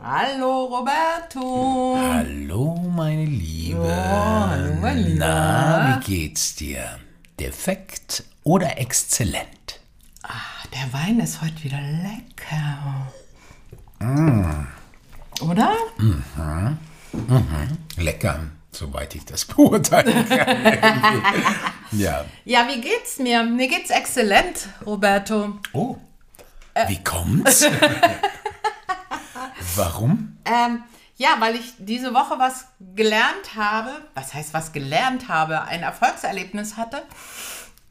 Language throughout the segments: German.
Hallo Roberto. Hallo, meine Liebe. Oh, hallo, mein Lieber. Na, wie geht's dir? Defekt oder exzellent? Ah, der Wein ist heute wieder lecker. Mm. Oder? Lecker, soweit ich das beurteilen kann. ja. Ja, wie geht's mir? Mir geht's exzellent, Roberto. Oh, wie kommt's? Warum? Ähm, ja, weil ich diese Woche was gelernt habe. Was heißt, was gelernt habe? Ein Erfolgserlebnis hatte.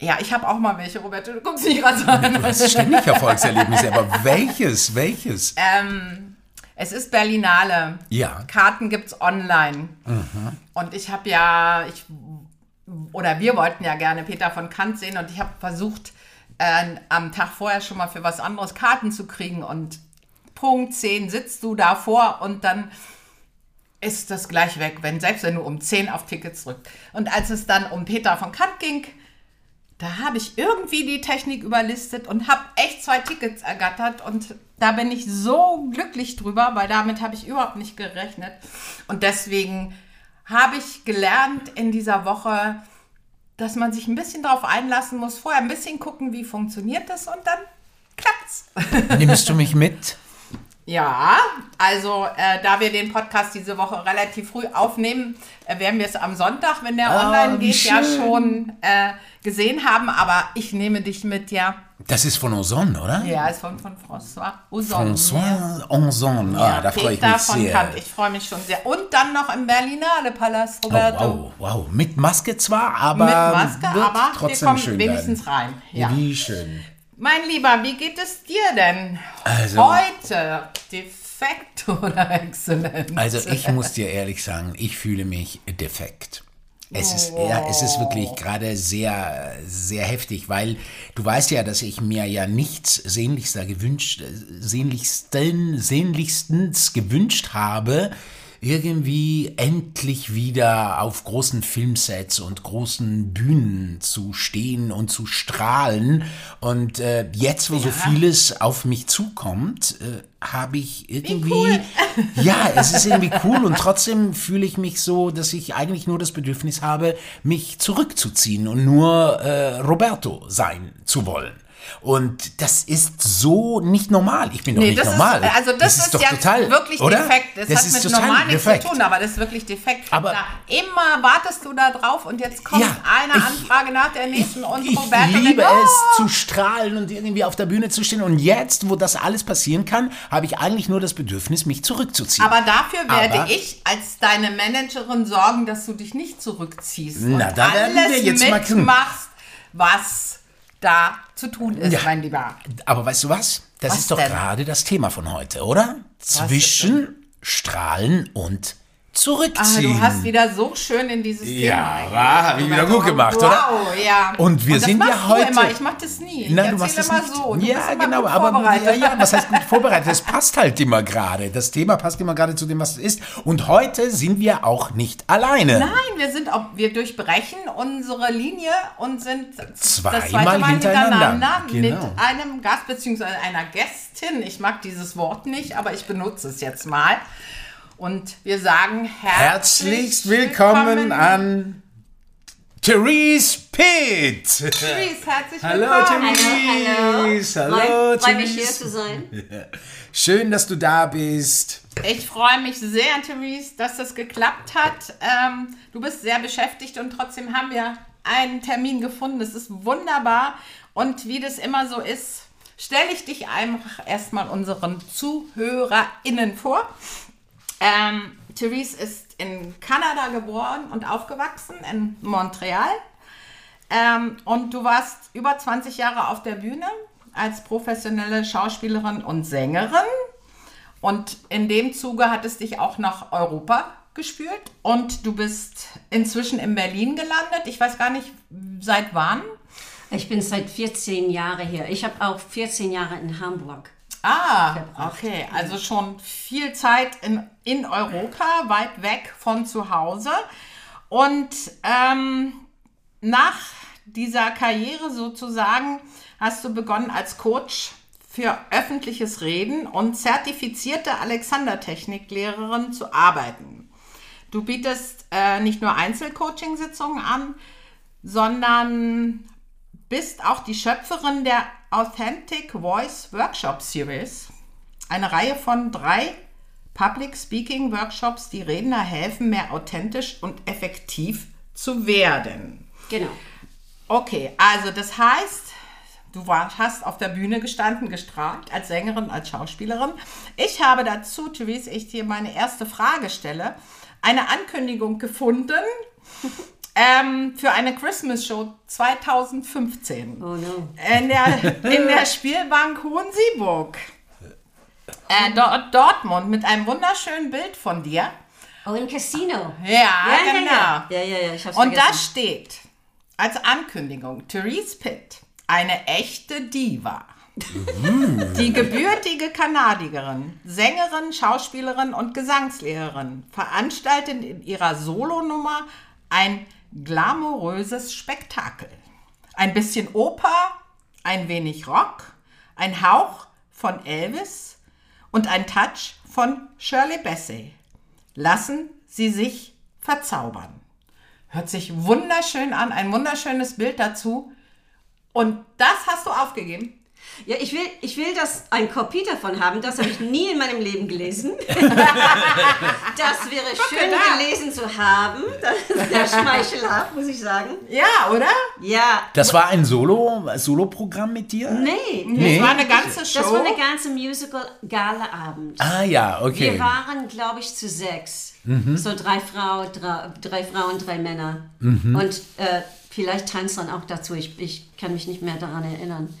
Ja, ich habe auch mal welche, Roberto. Du guckst mich gerade so an. Du hast ständig Erfolgserlebnisse, aber welches? Welches? Ähm, es ist Berlinale. Ja. Karten gibt's online. Und ich habe ja, ich oder wir wollten ja gerne Peter von Kant sehen und ich habe versucht, äh, am Tag vorher schon mal für was anderes Karten zu kriegen und Punkt 10 sitzt du davor und dann ist das gleich weg, wenn selbst wenn du um 10 auf Tickets drückst. Und als es dann um Peter von Kant ging, da habe ich irgendwie die Technik überlistet und habe echt zwei Tickets ergattert und da bin ich so glücklich drüber, weil damit habe ich überhaupt nicht gerechnet. Und deswegen habe ich gelernt in dieser Woche, dass man sich ein bisschen darauf einlassen muss, vorher ein bisschen gucken, wie funktioniert das und dann klappt's. Nimmst du mich mit? Ja, also äh, da wir den Podcast diese Woche relativ früh aufnehmen, äh, werden wir es am Sonntag, wenn der Ah, online geht, ja schön. schon äh, gesehen haben. Aber ich nehme dich mit, ja. Das ist von Ozon, oder? Ja, ist von, von François Ozon. François Ozon. Ah, Ja, da freue ich mich sehr. Kant. Ich freue mich schon sehr. Und dann noch im Berlinale Palast, Oh, Roberto. wow, wow. Mit Maske zwar, aber Mit Maske, aber wir trotzdem kommen schön wenigstens werden. rein. Ja. Wie schön. Mein Lieber, wie geht es dir denn Also- heute? Defekt oder exzellent? Also ich muss dir ehrlich sagen, ich fühle mich defekt. Es ist, ja, es ist wirklich gerade sehr, sehr heftig, weil du weißt ja, dass ich mir ja nichts sehnlichster gewünscht, sehnlichsten, sehnlichstens gewünscht habe, irgendwie endlich wieder auf großen Filmsets und großen Bühnen zu stehen und zu strahlen. Und äh, jetzt, wo so vieles auf mich zukommt, äh, habe ich irgendwie, ja, es ist irgendwie cool und trotzdem fühle ich mich so, dass ich eigentlich nur das Bedürfnis habe, mich zurückzuziehen und nur äh, Roberto sein zu wollen. Und das ist so nicht normal. Ich bin doch Nee, nicht das normal. Ist, also das, ist, doch ja total, wirklich oder? defekt. Das, das hat ist mit normal nichts defekt. zu tun, aber das ist wirklich defekt. Aber- da, immer wartest du da drauf und jetzt kommt Ja, eine ich- Anfrage nach der nächsten und ich Roberto liebe denkt, oh, es zu strahlen und irgendwie auf der Bühne zu stehen. Und jetzt, wo das alles passieren kann, habe ich eigentlich nur das Bedürfnis, mich zurückzuziehen. Aber dafür werde Aber- ich als deine Managerin sorgen, dass du dich nicht zurückziehst Na, und da werden wir jetzt mal gucken. was da zu tun ist, Ja. mein Lieber. Aber weißt du was? Das Was ist doch denn? gerade das Thema von heute, oder? Zwischen Strahlen und Ah, Zurückziehen. du hast wieder so schön in dieses Ja, Thema. wa, hab ich wieder gut gemacht, wow, oder? ja. Und wir das sind ja heute- Immer. Ich mach das nie. Ich Nein, du machst das immer nicht. so. Du ja, genau, aber ja, ja, was heißt gut vorbereitet? Es passt halt immer gerade. Das Thema passt immer gerade zu dem, was es ist. Und heute sind wir auch nicht alleine. Nein, wir sind auch, wir durchbrechen unsere Linie und sind das Zweimal zweite Mal hintereinander. mit Genau. einem Gast bzw. einer Gästin. Ich mag dieses Wort nicht, aber ich benutze es jetzt mal. Und wir sagen herzlich Herzlichst willkommen an Therese Pitt. Therese, herzlich Hallo, willkommen. Therese. Hallo, Freut freut mich hier Therese. zu sein. Schön, dass du da bist. Ich freue mich sehr, Therese, dass das geklappt hat. Ähm, du bist sehr beschäftigt und trotzdem haben wir einen Termin gefunden. Das ist wunderbar. Und wie das immer so ist, stelle ich dich einfach erstmal unseren ZuhörerInnen vor. Ähm, Therese ist in Kanada geboren und aufgewachsen, in Montreal. Ähm, und du warst über 20 Jahre auf der Bühne als professionelle Schauspielerin und Sängerin. Und in dem Zuge hat es dich auch nach Europa gespült. Und du bist inzwischen in Berlin gelandet. Ich weiß gar nicht, seit wann. Ich bin seit 14 Jahren hier. Ich habe auch 14 Jahre in Hamburg. Ah, verbracht. okay. Also schon viel Zeit in, in Europa, weit weg von zu Hause. Und ähm, nach dieser Karriere sozusagen hast du begonnen als Coach für öffentliches Reden und zertifizierte Alexander-Techniklehrerin zu arbeiten. Du bietest äh, nicht nur Einzelcoaching-Sitzungen an, sondern bist auch die Schöpferin der Authentic Voice Workshop Series, eine Reihe von drei Public Speaking Workshops, die Redner helfen, mehr authentisch und effektiv zu werden. Genau. Okay, also das heißt, du war, hast auf der Bühne gestanden, gestrahlt, als Sängerin, als Schauspielerin. Ich habe dazu, Therese, ich dir meine erste Frage stelle, eine Ankündigung gefunden ähm, für eine Christmas Show 2015 Oh no. in der, in der Spielbank Hohensieburg. Äh, dort, Dortmund mit einem wunderschönen Bild von dir. Oh, im Casino. Ja, genau. Ja, ja, ja, ja ich hab's Und da vergessen. steht als Ankündigung Therese Pitt, eine echte Diva. Die gebürtige Kanadierin, Sängerin, Schauspielerin und Gesangslehrerin veranstaltet in ihrer Solonummer ein glamouröses Spektakel. Ein bisschen Oper, ein wenig Rock, ein Hauch von Elvis und ein Touch von Shirley Bassey. Lassen Sie sich verzaubern. Hört sich wunderschön an, ein wunderschönes Bild dazu. Und das hast du aufgegeben? Ja, ich will, ich will das ein Kopie davon haben. Das habe ich nie in meinem Leben gelesen. Das wäre schön da. gelesen zu haben. Das ist sehr schmeichelhaft, muss ich sagen. Ja, oder? Ja. Das war ein Solo, Solo-Programm mit dir? Nee, Nee. Das war eine ganze Show. das war eine ganze Musical-Gala-Abend. Ah ja, okay. Wir waren, glaube ich, zu sechs. So drei, Frau, drei, drei Frauen, drei Männer. Und äh, vielleicht tanzt dann auch dazu. Ich, ich kann mich nicht mehr daran erinnern.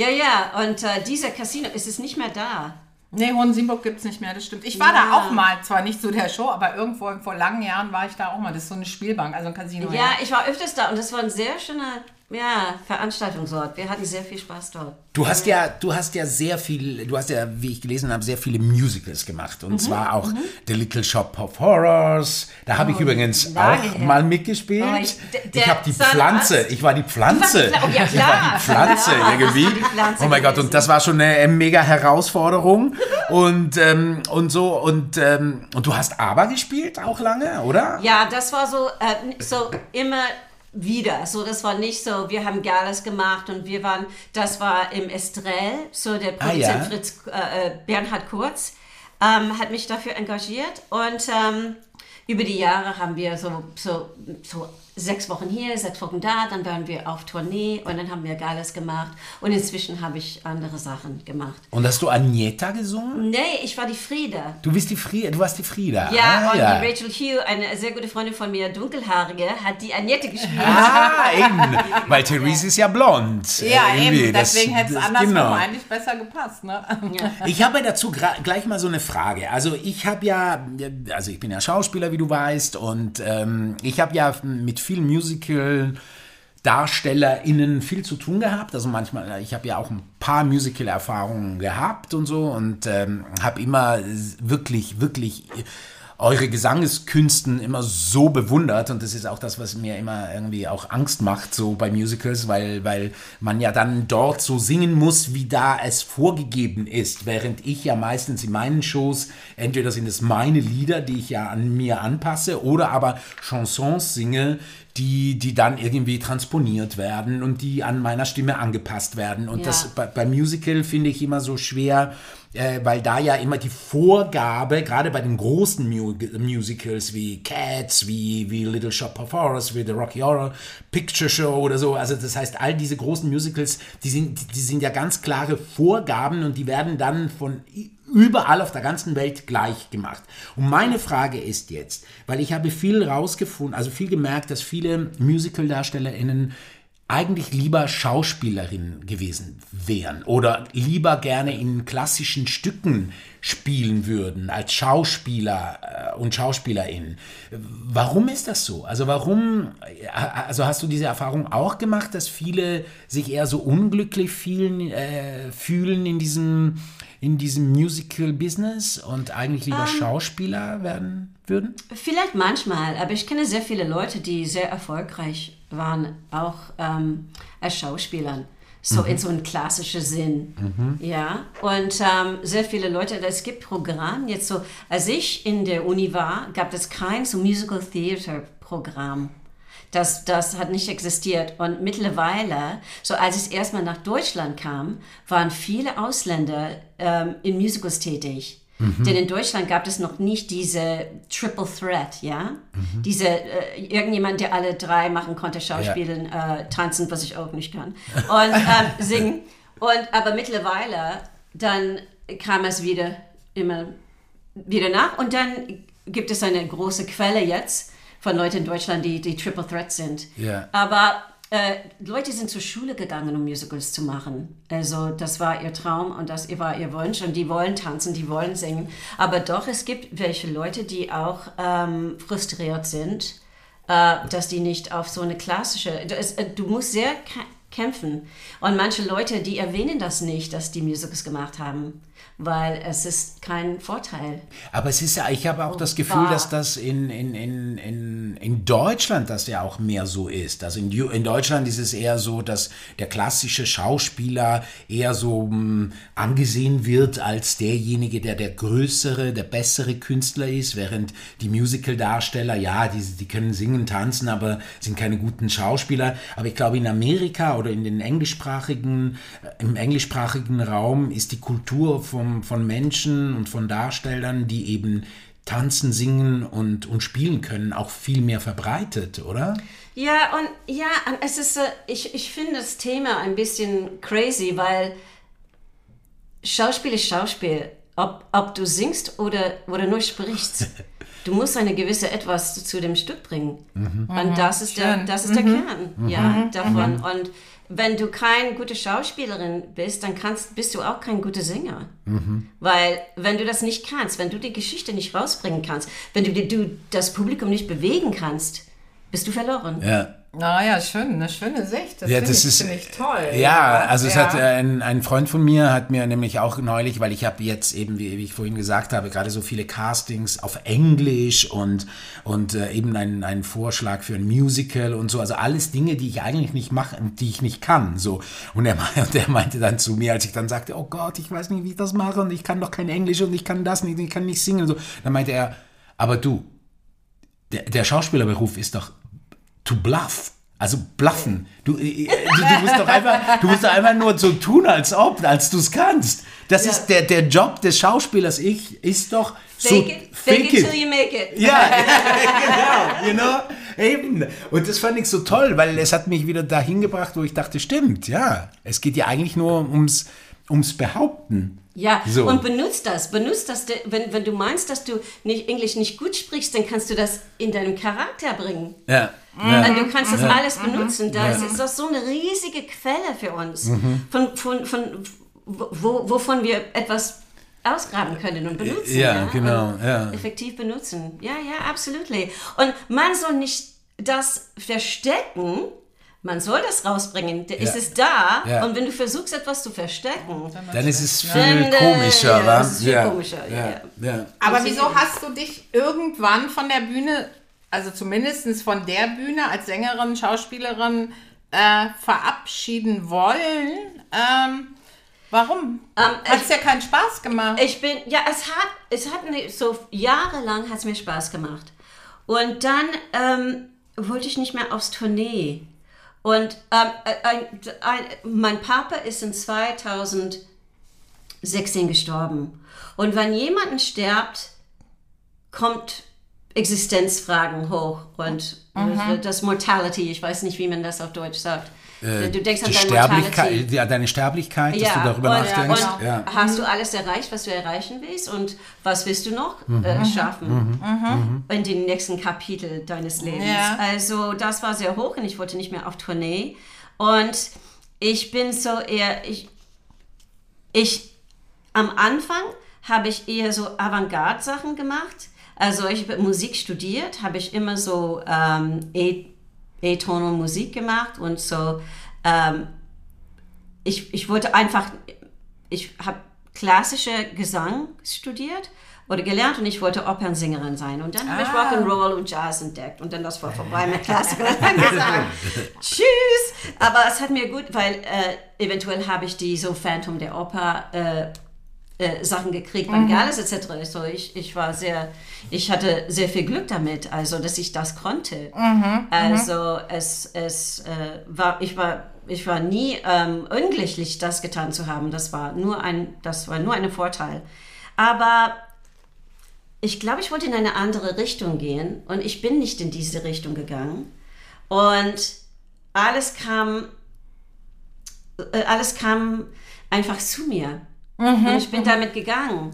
Ja, ja, und äh, dieser Casino ist es nicht mehr da. Nee, Hohensieburg gibt es nicht mehr, das stimmt. Ich war Ja. da auch mal, zwar nicht zu der Show, aber irgendwo vor langen Jahren war ich da auch mal. Das ist so eine Spielbank, also ein Casino. Ja, ich war öfters da und das war ein sehr schöner ja, Veranstaltungsort. Wir hatten sehr viel Spaß dort. Du hast ja, du hast ja sehr viel, du hast ja, wie ich gelesen habe, sehr viele Musicals gemacht. Mhm, Und zwar auch The Little Shop of Horrors. Da habe ich übrigens Oh, auch her. mal mitgespielt. Oh, ich- ich habe die Zahnarzt- Pflanze, ich war die Pflanze. Oh, ja, ich war die Pflanze klar. irgendwie. Die Pflanze oh mein Gott, und das war schon eine mega Herausforderung. und, ähm, und so, und, ähm, und du hast aber gespielt auch lange, oder? Ja, das war so, äh, so immer wieder. So, das war nicht so, wir haben Galas gemacht und wir waren, das war im Estrell, so der Produzent Ah, ja. Fritz äh, äh, Bernhard Kurz ähm, hat mich dafür engagiert und ähm, über die Jahre haben wir so, so, so sechs Wochen hier, sechs Wochen da, dann waren wir auf Tournee und dann haben wir Galas gemacht und inzwischen habe ich andere Sachen gemacht. Und hast du Agneta gesungen? Nee, ich war die Frieda. Du bist die Frieda, du warst die Frieda. Ja, ah, und ja. die Rachel Hugh, eine sehr gute Freundin von mir, dunkelhaarige, hat die Annette gespielt. Ah, eben. Weil Therese ist ja blond. Ja, Äh, eben. Deswegen hätte es andersrum genau. eigentlich besser gepasst. Ne? Ich habe dazu gleich mal so eine Frage. Also ich habe ja, also ich bin ja Schauspieler, wie du weißt, und ähm, ich habe ja mit vielen Musical DarstellerInnen viel zu tun gehabt. Also manchmal, ich habe ja auch ein paar Musical-Erfahrungen gehabt und so und ähm, habe immer wirklich, wirklich eure Gesangeskünsten immer so bewundert und das ist auch das, was mir immer irgendwie auch Angst macht, so bei Musicals, weil, weil man ja dann dort so singen muss, wie da es vorgegeben ist, während ich ja meistens in meinen Shows, entweder sind es meine Lieder, die ich ja an mir anpasse, oder aber Chansons singe, die, die dann irgendwie transponiert werden und die an meiner Stimme angepasst werden. Und Ja. das bei, bei Musical finde ich immer so schwer, äh, weil da ja immer die Vorgabe, gerade bei den großen Mu Musicals wie Cats, wie, wie Little Shop of Horrors, wie The Rocky Horror Picture Show oder so, also das heißt, all diese großen Musicals, die sind, die sind ja ganz klare Vorgaben und die werden dann von überall auf der ganzen Welt gleich gemacht. Und meine Frage ist jetzt, weil ich habe viel rausgefunden, also viel gemerkt, dass viele Musical-DarstellerInnen eigentlich lieber Schauspielerinnen gewesen wären oder lieber gerne in klassischen Stücken spielen würden als Schauspieler äh, und Schauspielerinnen. Warum ist das so? Also warum, äh, also hast du diese Erfahrung auch gemacht, dass viele sich eher so unglücklich fühlen, äh, fühlen in diesem, in diesem Musical-Business und eigentlich lieber Schauspieler werden würden? Vielleicht manchmal, aber ich kenne sehr viele Leute, die sehr erfolgreich waren, auch ähm, als Schauspielern. so in so einem klassischen Sinn. Ja, und ähm, sehr viele Leute, es gibt Programme, jetzt so, als ich in der Uni war, gab es kein so Musical Theater Programm. Das, das hat nicht existiert. Und mittlerweile, so als ich erstmal nach Deutschland kam, waren viele Ausländer ähm, in Musicals tätig. Denn in Deutschland gab es noch nicht diese Triple Threat, ja? Diese, äh, irgendjemand, der alle drei machen konnte, Schauspielen, äh, tanzen, was ich auch nicht kann, und ähm, singen. Und, aber mittlerweile, dann kam es wieder immer wieder nach und dann gibt es eine große Quelle jetzt von Leuten in Deutschland, die, die Triple Threat sind. Ja. Aber äh, Leute sind zur Schule gegangen, um Musicals zu machen. Also das war ihr Traum und das war ihr Wunsch und die wollen tanzen, die wollen singen. Aber doch, es gibt welche Leute, die auch ähm, frustriert sind, äh, dass die nicht auf so eine klassische... Du, es, äh, du musst sehr kä- kämpfen. Und manche Leute, die erwähnen das nicht, dass die Musicals gemacht haben, weil es ist kein Vorteil. Aber es ist ja, ich habe auch das Gefühl, dass das in, in, in, in, in Deutschland das ja auch mehr so ist. Also in, in Deutschland ist es eher so, dass der klassische Schauspieler eher so mh, angesehen wird als derjenige, der der größere, der bessere Künstler ist, während die Musical-Darsteller, ja, die, die können singen, tanzen, aber sind keine guten Schauspieler. Aber ich glaube, in Amerika oder in den englischsprachigen, äh, im englischsprachigen Raum ist die Kultur vom, von Menschen und von Darstellern, die eben tanzen, singen und, und spielen können, auch viel mehr verbreitet, oder? Ja, und ja, es ist, äh, ich, ich finde das Thema ein bisschen crazy, weil Schauspiel ist Schauspiel. Ob, ob du singst oder, oder nur sprichst. Du musst eine gewisse etwas zu dem Stück bringen. Und das ist der, das ist der Kern ja, davon. Und wenn du keine gute Schauspielerin bist, dann kannst, bist du auch kein guter Sänger. Weil wenn du das nicht kannst, wenn du die Geschichte nicht rausbringen kannst, wenn du, du das Publikum nicht bewegen kannst, bist du verloren. Ja. Naja, schön, eine schöne Sicht. Das Ja, finde das ich, ist finde ich toll. Ja, also es Ja. hat äh, ein, ein Freund von mir hat mir nämlich auch neulich, weil ich habe jetzt eben, wie, wie ich vorhin gesagt habe, gerade so viele Castings auf Englisch und und äh, eben einen, einen Vorschlag für ein Musical und so, also alles Dinge, die ich eigentlich nicht mache, die ich nicht kann, so. Und er, und er meinte dann zu mir, als ich dann sagte, oh Gott, ich weiß nicht, wie ich das mache und ich kann doch kein Englisch und ich kann das nicht, ich kann nicht singen und so. Dann meinte er, aber du, der, der Schauspielerberuf ist doch to bluff. Also bluffen. Du, äh, du, du musst doch einfach, du musst doch einfach nur so tun, als ob, als du es kannst. Das ist der, der Job des Schauspielers. Ich ist doch so Fake it, fake it till you make it. ja, genau, you know, eben. Und das fand ich so toll, weil es hat mich wieder dahin gebracht, wo ich dachte, stimmt, ja, es geht ja eigentlich nur ums, ums Behaupten. Ja, So. und benutzt das. Benutzt das, wenn, wenn du meinst, dass du nicht Englisch nicht gut sprichst, dann kannst du das in deinem Charakter bringen. Ja, ja. Und du kannst das alles benutzen. Das ist das so eine riesige Quelle für uns, von, von, von, wo, wovon wir etwas ausgraben können und benutzen. Ja, genau, Und ja. Effektiv benutzen. Ja, ja, absolut. Und man soll nicht das verstecken, man soll das rausbringen. Da ist es da. Ja. Und wenn du versuchst, etwas zu verstecken, Dann ist es viel komischer, ja, ist viel ja, ja, ja. Aber wieso hast du dich irgendwann von der Bühne, also zumindest von der Bühne als Sängerin, Schauspielerin, äh, verabschieden wollen? Ähm, warum? Ähm, hat es ja keinen Spaß gemacht. Ich bin, ja, es hat, es hat mir so jahrelang hat es mir Spaß gemacht. Und dann ähm, wollte ich nicht mehr aufs Tournee. Und ähm, ein, ein, mein Papa ist in 2016 gestorben. Und wenn jemand stirbt, kommt Existenzfragen hoch und das Mortality, ich weiß nicht, wie man das auf Deutsch sagt. Du denkst an deine Sterblichkeit, ja, deine Sterblichkeit, dass du darüber und, nachdenkst. Und ja. Hast du alles erreicht, was du erreichen willst? Und was willst du noch Mhm. äh, schaffen in den nächsten Kapitel deines Lebens? Ja. Also das war sehr hoch und ich wollte nicht mehr auf Tournee. Und ich bin so eher, ich, ich am Anfang habe ich eher so Avantgarde-Sachen gemacht. Also ich habe Musik studiert, habe ich immer so ähm, Und Musik gemacht und so. Ähm, ich, ich wollte einfach, ich habe klassische Gesang studiert oder gelernt und ich wollte Opernsängerin sein. Und dann habe ich Rock'n'Roll und Jazz entdeckt und dann das war vorbei mit Klassik und dann gesagt, tschüss. Aber es hat mir gut, weil äh, eventuell habe ich die so Phantom der Oper äh, äh, Sachen gekriegt, Vangelis etc. So ich, ich war sehr, ich hatte sehr viel Glück damit, also dass ich das konnte. also es, es äh, war, ich war, ich war nie ähm, unglücklich, das getan zu haben. Das war nur ein, das war nur ein Vorteil. Aber ich glaube, ich wollte in eine andere Richtung gehen und ich bin nicht in diese Richtung gegangen. Und alles kam, äh, alles kam einfach zu mir. Und ich bin damit gegangen.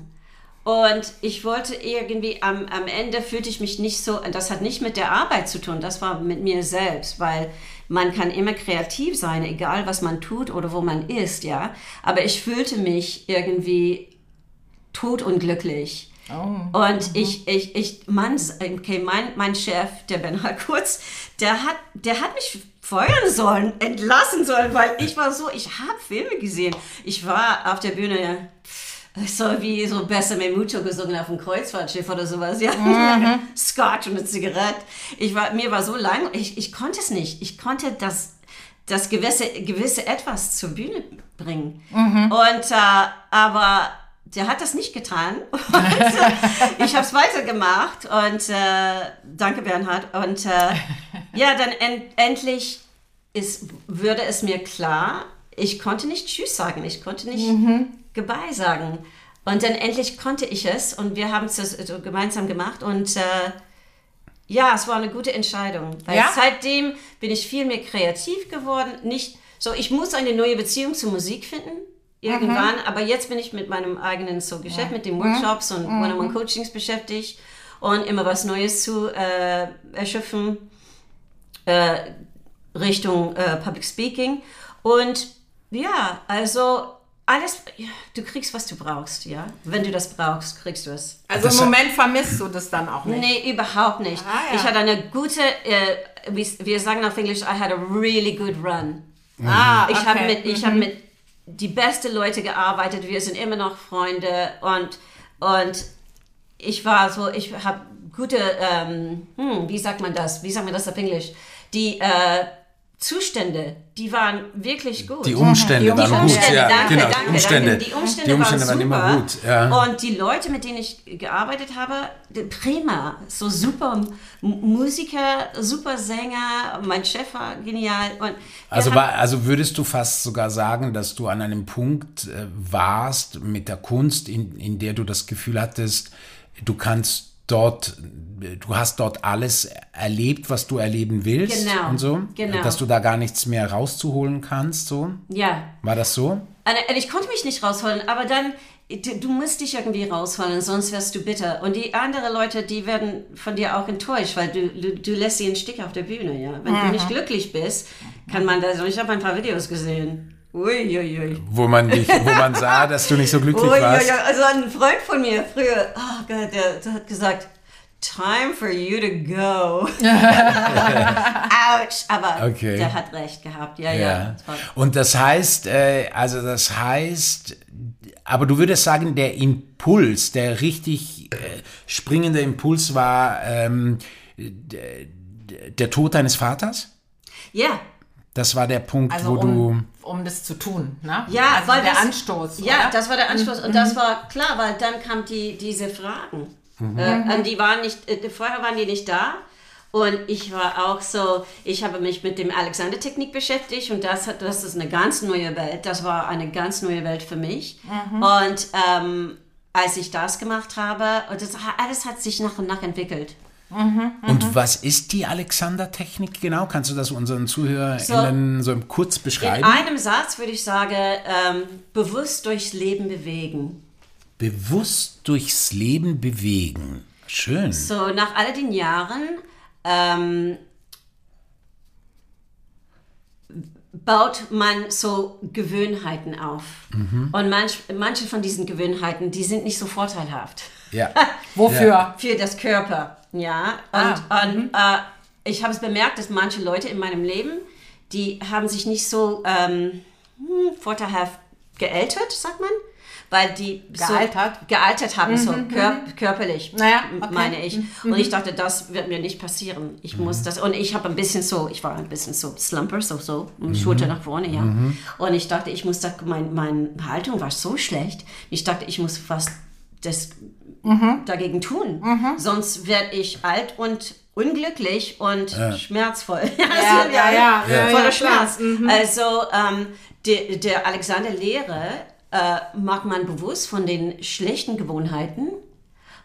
Und ich wollte irgendwie, am, am Ende fühlte ich mich nicht so, das hat nicht mit der Arbeit zu tun, das war mit mir selbst, weil man kann immer kreativ sein, egal was man tut oder wo man ist, ja. Aber ich fühlte mich irgendwie tot und glücklich. Und ich, ich, ich, Mann, okay, mein, mein Chef, der Bernhard Kurz, der hat, der hat mich feuern sollen, entlassen sollen, weil ich war so, ich habe Filme gesehen. Ich war auf der Bühne, so wie so Besser Memuto gesungen auf dem Kreuzfahrtschiff oder sowas, ja. Scotch und eine Zigarette. Ich war, mir war so lang, ich, ich konnte es nicht. Ich konnte das, das gewisse, gewisse Etwas zur Bühne bringen. Und, äh, aber der hat das nicht getan. Und, äh, ich habe es weitergemacht und äh, danke Bernhard. Und äh, ja, dann en endlich ist, würde es mir klar, ich konnte nicht Tschüss sagen, ich konnte nicht Goodbye sagen. Und dann endlich konnte ich es und wir haben es so gemeinsam gemacht und äh, ja, es war eine gute Entscheidung. Weil Ja? seitdem bin ich viel mehr kreativ geworden. Nicht so, ich muss eine neue Beziehung zur Musik finden. Irgendwann, aber jetzt bin ich mit meinem eigenen so Geschäft, mit den Workshops und One-on-One-Coachings beschäftigt und immer was Neues zu äh, erschöpfen äh, Richtung äh, Public Speaking. Und ja, also alles, du kriegst, was du brauchst, ja. Wenn du das brauchst, kriegst du es. Also im Moment vermisst du das dann auch nicht. Nee, überhaupt nicht. Ah, ja. Ich hatte eine gute, äh, wie, wir sagen auf Englisch, I had a really good run. Ah, Ich habe okay. mit, ich habe mit die besten Leute gearbeitet. Wir sind immer noch Freunde und und ich war so, ich habe gute, ähm, hm, wie sagt man das? Wie sagt man das auf Englisch? Die äh, Zustände, die waren wirklich gut. Die Umstände Die waren gut. Umstände, Ja, danke, genau. danke, die Umstände, danke. Die Umstände, die Umstände waren, waren immer gut. Ja. Und die Leute, mit denen ich gearbeitet habe, die- prima. So super M- Musiker, super Sänger. Mein Chef war genial. Also, war, also würdest du fast sogar sagen, dass du an einem Punkt äh, warst mit der Kunst, in, in der du das Gefühl hattest, du kannst dort, äh, du hast dort alles erlebt, was du erleben willst Genau, und so, genau. dass du da gar nichts mehr rauszuholen kannst, so? ja, War das so? Und ich konnte mich nicht rausholen, aber dann, du, musst dich irgendwie rausholen, sonst wirst du bitter. Und die anderen Leute, die werden von dir auch enttäuscht, weil du, du, du lässt sie einen Stich auf der Bühne, ja. Wenn du nicht glücklich bist, kann man da, ich habe ein paar Videos gesehen. Uiuiui. Wo man dich, wo man sah, dass du nicht so glücklich warst. Uiuiui. Also ein Freund von mir früher, oh Gott, der, der hat gesagt, time for you to go. Autsch. Aber Okay. der hat recht gehabt, ja, ja. Ja. Und das heißt, äh, also das heißt, aber du würdest sagen, der Impuls, der richtig äh, springende Impuls war ähm, der Tod deines Vaters? Ja, Das war der Punkt, Also wo du. um, um das zu tun, ne? Ja, also weil der das, Anstoß. Ja, oder? das war der Anstoß. Und das war klar, weil dann kamen die, diese Fragen. Äh, und die waren nicht, äh, vorher waren die nicht da. Und ich war auch so, ich habe mich mit dem Alexander-Technik beschäftigt und das, hat, das ist eine ganz neue Welt. Das war eine ganz neue Welt für mich. Und ähm, als ich das gemacht habe, und das, alles hat sich nach und nach entwickelt. Und was ist die Alexander-Technik genau? Kannst du das unseren ZuhörerInnen so, kurz In beschreiben? einem Satz würde ich sagen, ähm, bewusst durchs Leben bewegen. Bewusst durchs Leben bewegen. Schön. So, nach all den Jahren ähm, baut man so Gewohnheiten auf. Und manch, manche von diesen Gewohnheiten, die sind nicht so vorteilhaft Ja. Wofür? für das Körper. Ja, und, Ah, und äh, ich habe es bemerkt, dass manche Leute in meinem Leben, die haben sich nicht so ähm, hm, vorteilhaft geältert, sagt man. Weil die Gealtert? so gealtert haben, so kör körperlich, Naja, okay. meine ich. Und ich dachte, das wird mir nicht passieren. Ich muss das, und ich habe ein bisschen so, ich war ein bisschen so Slumper, so, so, Schulter nach vorne, ja. Und ich dachte, ich muss da, mein, meine Haltung war so schlecht. Ich dachte, ich muss was das dagegen tun. Sonst werde ich alt und unglücklich und schmerzvoll. Ja, ja, ja, ja, voller ja. Schmerz. Also ähm, der, der Alexander Lehre äh, macht man bewusst von den schlechten Gewohnheiten.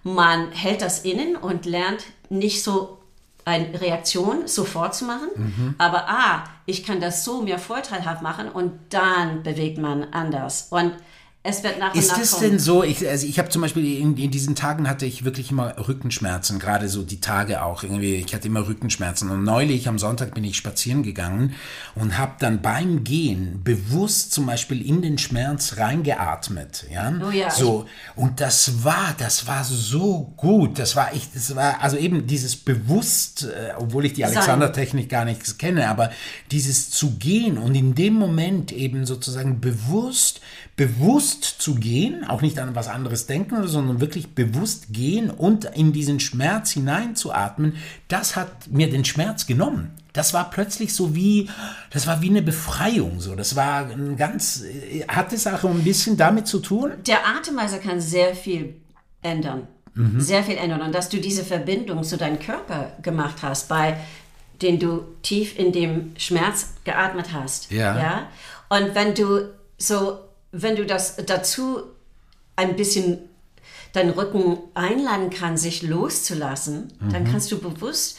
Man hält das innen und lernt nicht so eine Reaktion sofort zu machen. Mhm. Aber ah, ich kann das so mir vorteilhaft machen und dann bewegt man anders. Und es wird nach und Ist nach es kommen. denn so, ich, also ich habe zum Beispiel in, in diesen Tagen hatte ich wirklich immer Rückenschmerzen, gerade so die Tage auch. Irgendwie, ich hatte immer Rückenschmerzen. Und neulich am Sonntag bin ich spazieren gegangen und habe dann beim Gehen bewusst zum Beispiel in den Schmerz reingeatmet, ja, Oh ja, so. und das war, das war so gut, das war echt, das war also eben dieses bewusst, äh, obwohl ich die. Alexander-Technik gar nicht kenne, aber dieses zu gehen und in dem Moment eben sozusagen bewusst, bewusst zu gehen, auch nicht an was anderes denken, sondern wirklich bewusst gehen und in diesen Schmerz hineinzuatmen, das hat mir den Schmerz genommen. Das war plötzlich so wie, das war wie eine Befreiung, so. Das war ein ganz, äh, hat es auch ein bisschen damit zu tun? der Atemweiser kann sehr viel ändern. Sehr viel ändern. Und dass du diese Verbindung zu deinem Körper gemacht hast, bei den du tief in dem Schmerz geatmet hast. Ja. ja? Und wenn du so, wenn du das dazu ein bisschen deinen Rücken einladen kannst, sich loszulassen, dann kannst du bewusst,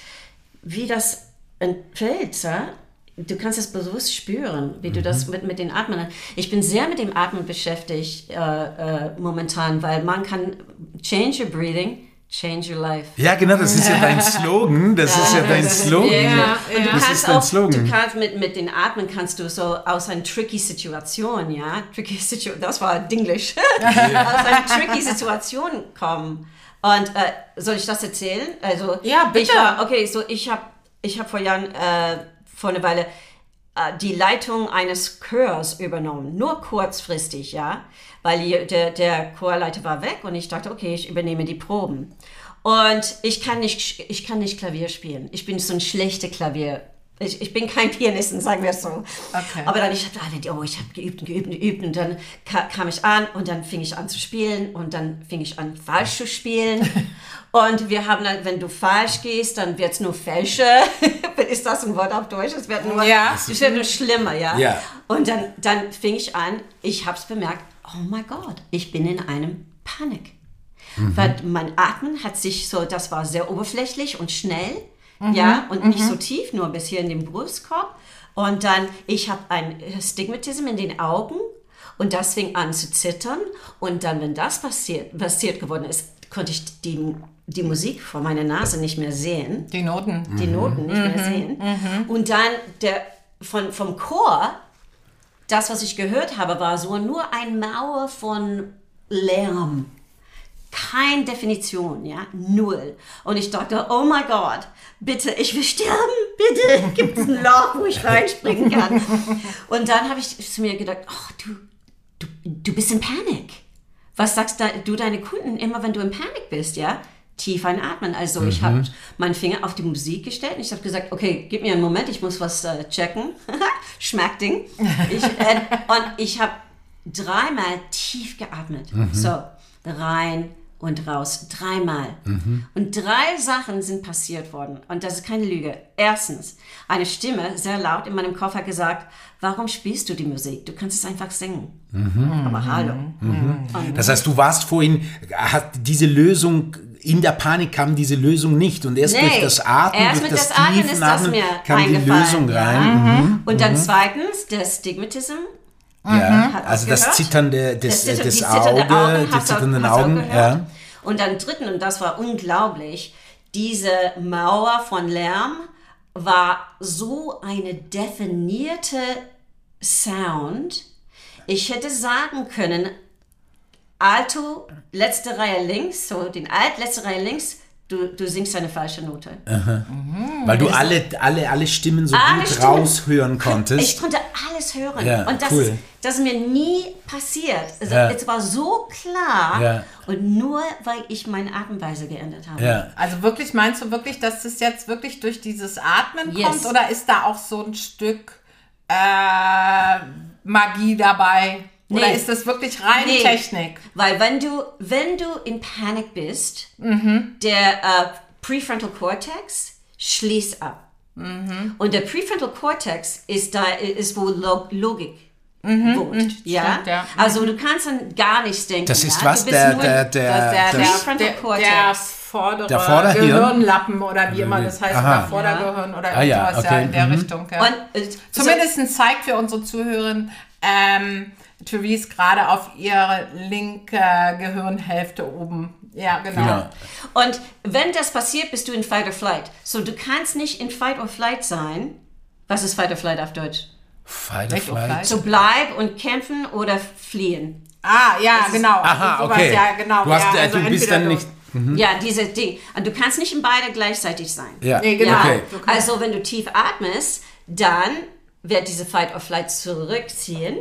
wie das entfällt, ja? du kannst es bewusst spüren, wie du das mit, mit den Atmen. Ich bin sehr mit dem Atmen beschäftigt äh, äh, momentan, weil man kann change your breathing, change your life. Ja, genau, das ist ja dein Slogan. Das ist ja dein Slogan. Ja, und du Das kannst ist dein auch, Slogan. du kannst mit, mit den Atmen kannst du so aus einer tricky Situation, ja, tricky Situation, das war Dinglish, aus einer tricky Situation kommen. Und äh, soll ich das erzählen? Also Ja, bitte. Ich war, okay, so ich habe ich hab vor Jahren äh, vor einer Weile äh, die Leitung eines Chors übernommen, nur kurzfristig, ja, weil die, der, der Chorleiter war weg und ich dachte, okay, ich übernehme die Proben. Und ich kann nicht, ich kann nicht Klavier spielen. Ich bin so ein schlechter Klavier. Ich, ich bin kein Pianistin, sagen wir es so. Okay. Aber dann, ich habe alle, oh, ich habe geübt und geübt und geübt und dann ka kam ich an und dann fing ich an zu spielen und dann fing ich an falsch zu spielen. Und wir haben dann, wenn du falsch gehst, dann wird es nur Fälsche. Ist das ein Wort auf Deutsch? Es wird nur, Ja. es wird nur schlimmer, ja. Ja. Und dann, dann fing ich an, ich habe es bemerkt, oh mein Gott, ich bin in einem Panik. Weil mein Atmen hat sich so, das war sehr oberflächlich und schnell, ja, und nicht so tief, nur bis hier in den Brustkorb. Und dann, ich habe ein Stigmatism in den Augen und das fing an zu zittern. Und dann, wenn das passiert, passiert geworden ist, konnte ich die, die Musik vor meiner Nase nicht mehr sehen Die Noten. die Noten nicht mehr sehen. Und dann der, von, vom Chor, das, was ich gehört habe, war so nur ein Mauer von Lärm. Keine Definition, ja, null. Und ich dachte, oh mein Gott, bitte, ich will sterben, bitte, gibt es ein Loch, wo ich reinspringen kann. Und dann habe ich zu mir gedacht, oh, du, du, du bist in Panik. Was sagst du deine Kunden immer, wenn du in Panik bist, ja? Tief einatmen. Also ich habe meinen Finger auf die Musik gestellt und ich habe gesagt, okay, gib mir einen Moment, ich muss was äh, checken. Schmackding. Ich, äh, und ich habe dreimal tief geatmet. So, rein und raus. Dreimal. Und drei Sachen sind passiert worden. Und das ist keine Lüge. Erstens, eine Stimme, sehr laut in meinem Kopf hat gesagt, warum spielst du die Musik? Du kannst es einfach singen. Aber hallo. Und Das heißt, du warst vorhin, hat diese Lösung, in der Panik kam diese Lösung nicht und erst Nee, durch das Atmen, erst durch mit das das Atmen ist das mir kam die Lösung ja. rein. Mhm. Und dann zweitens, der Stigmatism. Ja. Hat Also das aufgehört. Zitternde des, Das Zitter- des Auge, Augen die zitternden Augen. Ja. Und dann dritten, und das war unglaublich, diese Mauer von Lärm war so eine definierte Sound. Ich hätte sagen können, Alto, letzte Reihe links, so den Alt, letzte Reihe links, du, du singst eine falsche Note. Weil du alle, alle, alle Stimmen so Alle gut Stimmen. raushören Ich konntest. konnte alles hören. Ja, und das, cool. ist, das ist mir nie passiert. Also, Ja. Es war so klar. Ja. Und nur weil ich meine Atemweise geändert habe. Ja. Also wirklich, meinst du wirklich, dass das jetzt wirklich durch dieses Atmen Yes. kommt oder ist da auch so ein Stück äh, Magie dabei? Oder Nee. ist das wirklich rein Nee. Technik? Weil wenn du, wenn du in Panik bist, Mhm. der äh, Prefrontal Cortex schließt ab. Mhm. Und der Prefrontal Cortex ist da, ist wo Log Logik wohnt. Ja? Mhm. stimmt, ja. Also du kannst an gar nichts denken. Das ist ja? was? Der, der, der, der, der, der, Prefrontal der, Cortex. der vordere Der Vorderhirn? Gehirnlappen oder wie immer das heißt, Aha. oder Vordergehirn oder Ah, irgendwas ja, okay, in der mhm. Richtung. Ja. Und, äh, Zumindest zeigt für unsere Zuhörerinnen ähm, Therese gerade auf ihre linke Gehirnhälfte oben. Ja, genau. Genau. Und wenn das passiert, bist du in Fight or Flight. So, du kannst nicht in Fight or Flight sein. Was ist Fight or Flight auf Deutsch? Fight or Flight. Flight. So bleib und kämpfen oder fliehen. Ah, ja, genau. Aha, Also sowas, okay. Ja, genau. Du, hast, ja, äh, also du bist dann du- nicht. Ja, diese Ding. Und du kannst nicht in beide gleichzeitig sein. Ja, Nee, genau. Ja, okay. Also wenn du tief atmest, dann wird diese Fight or Flight zurückziehen.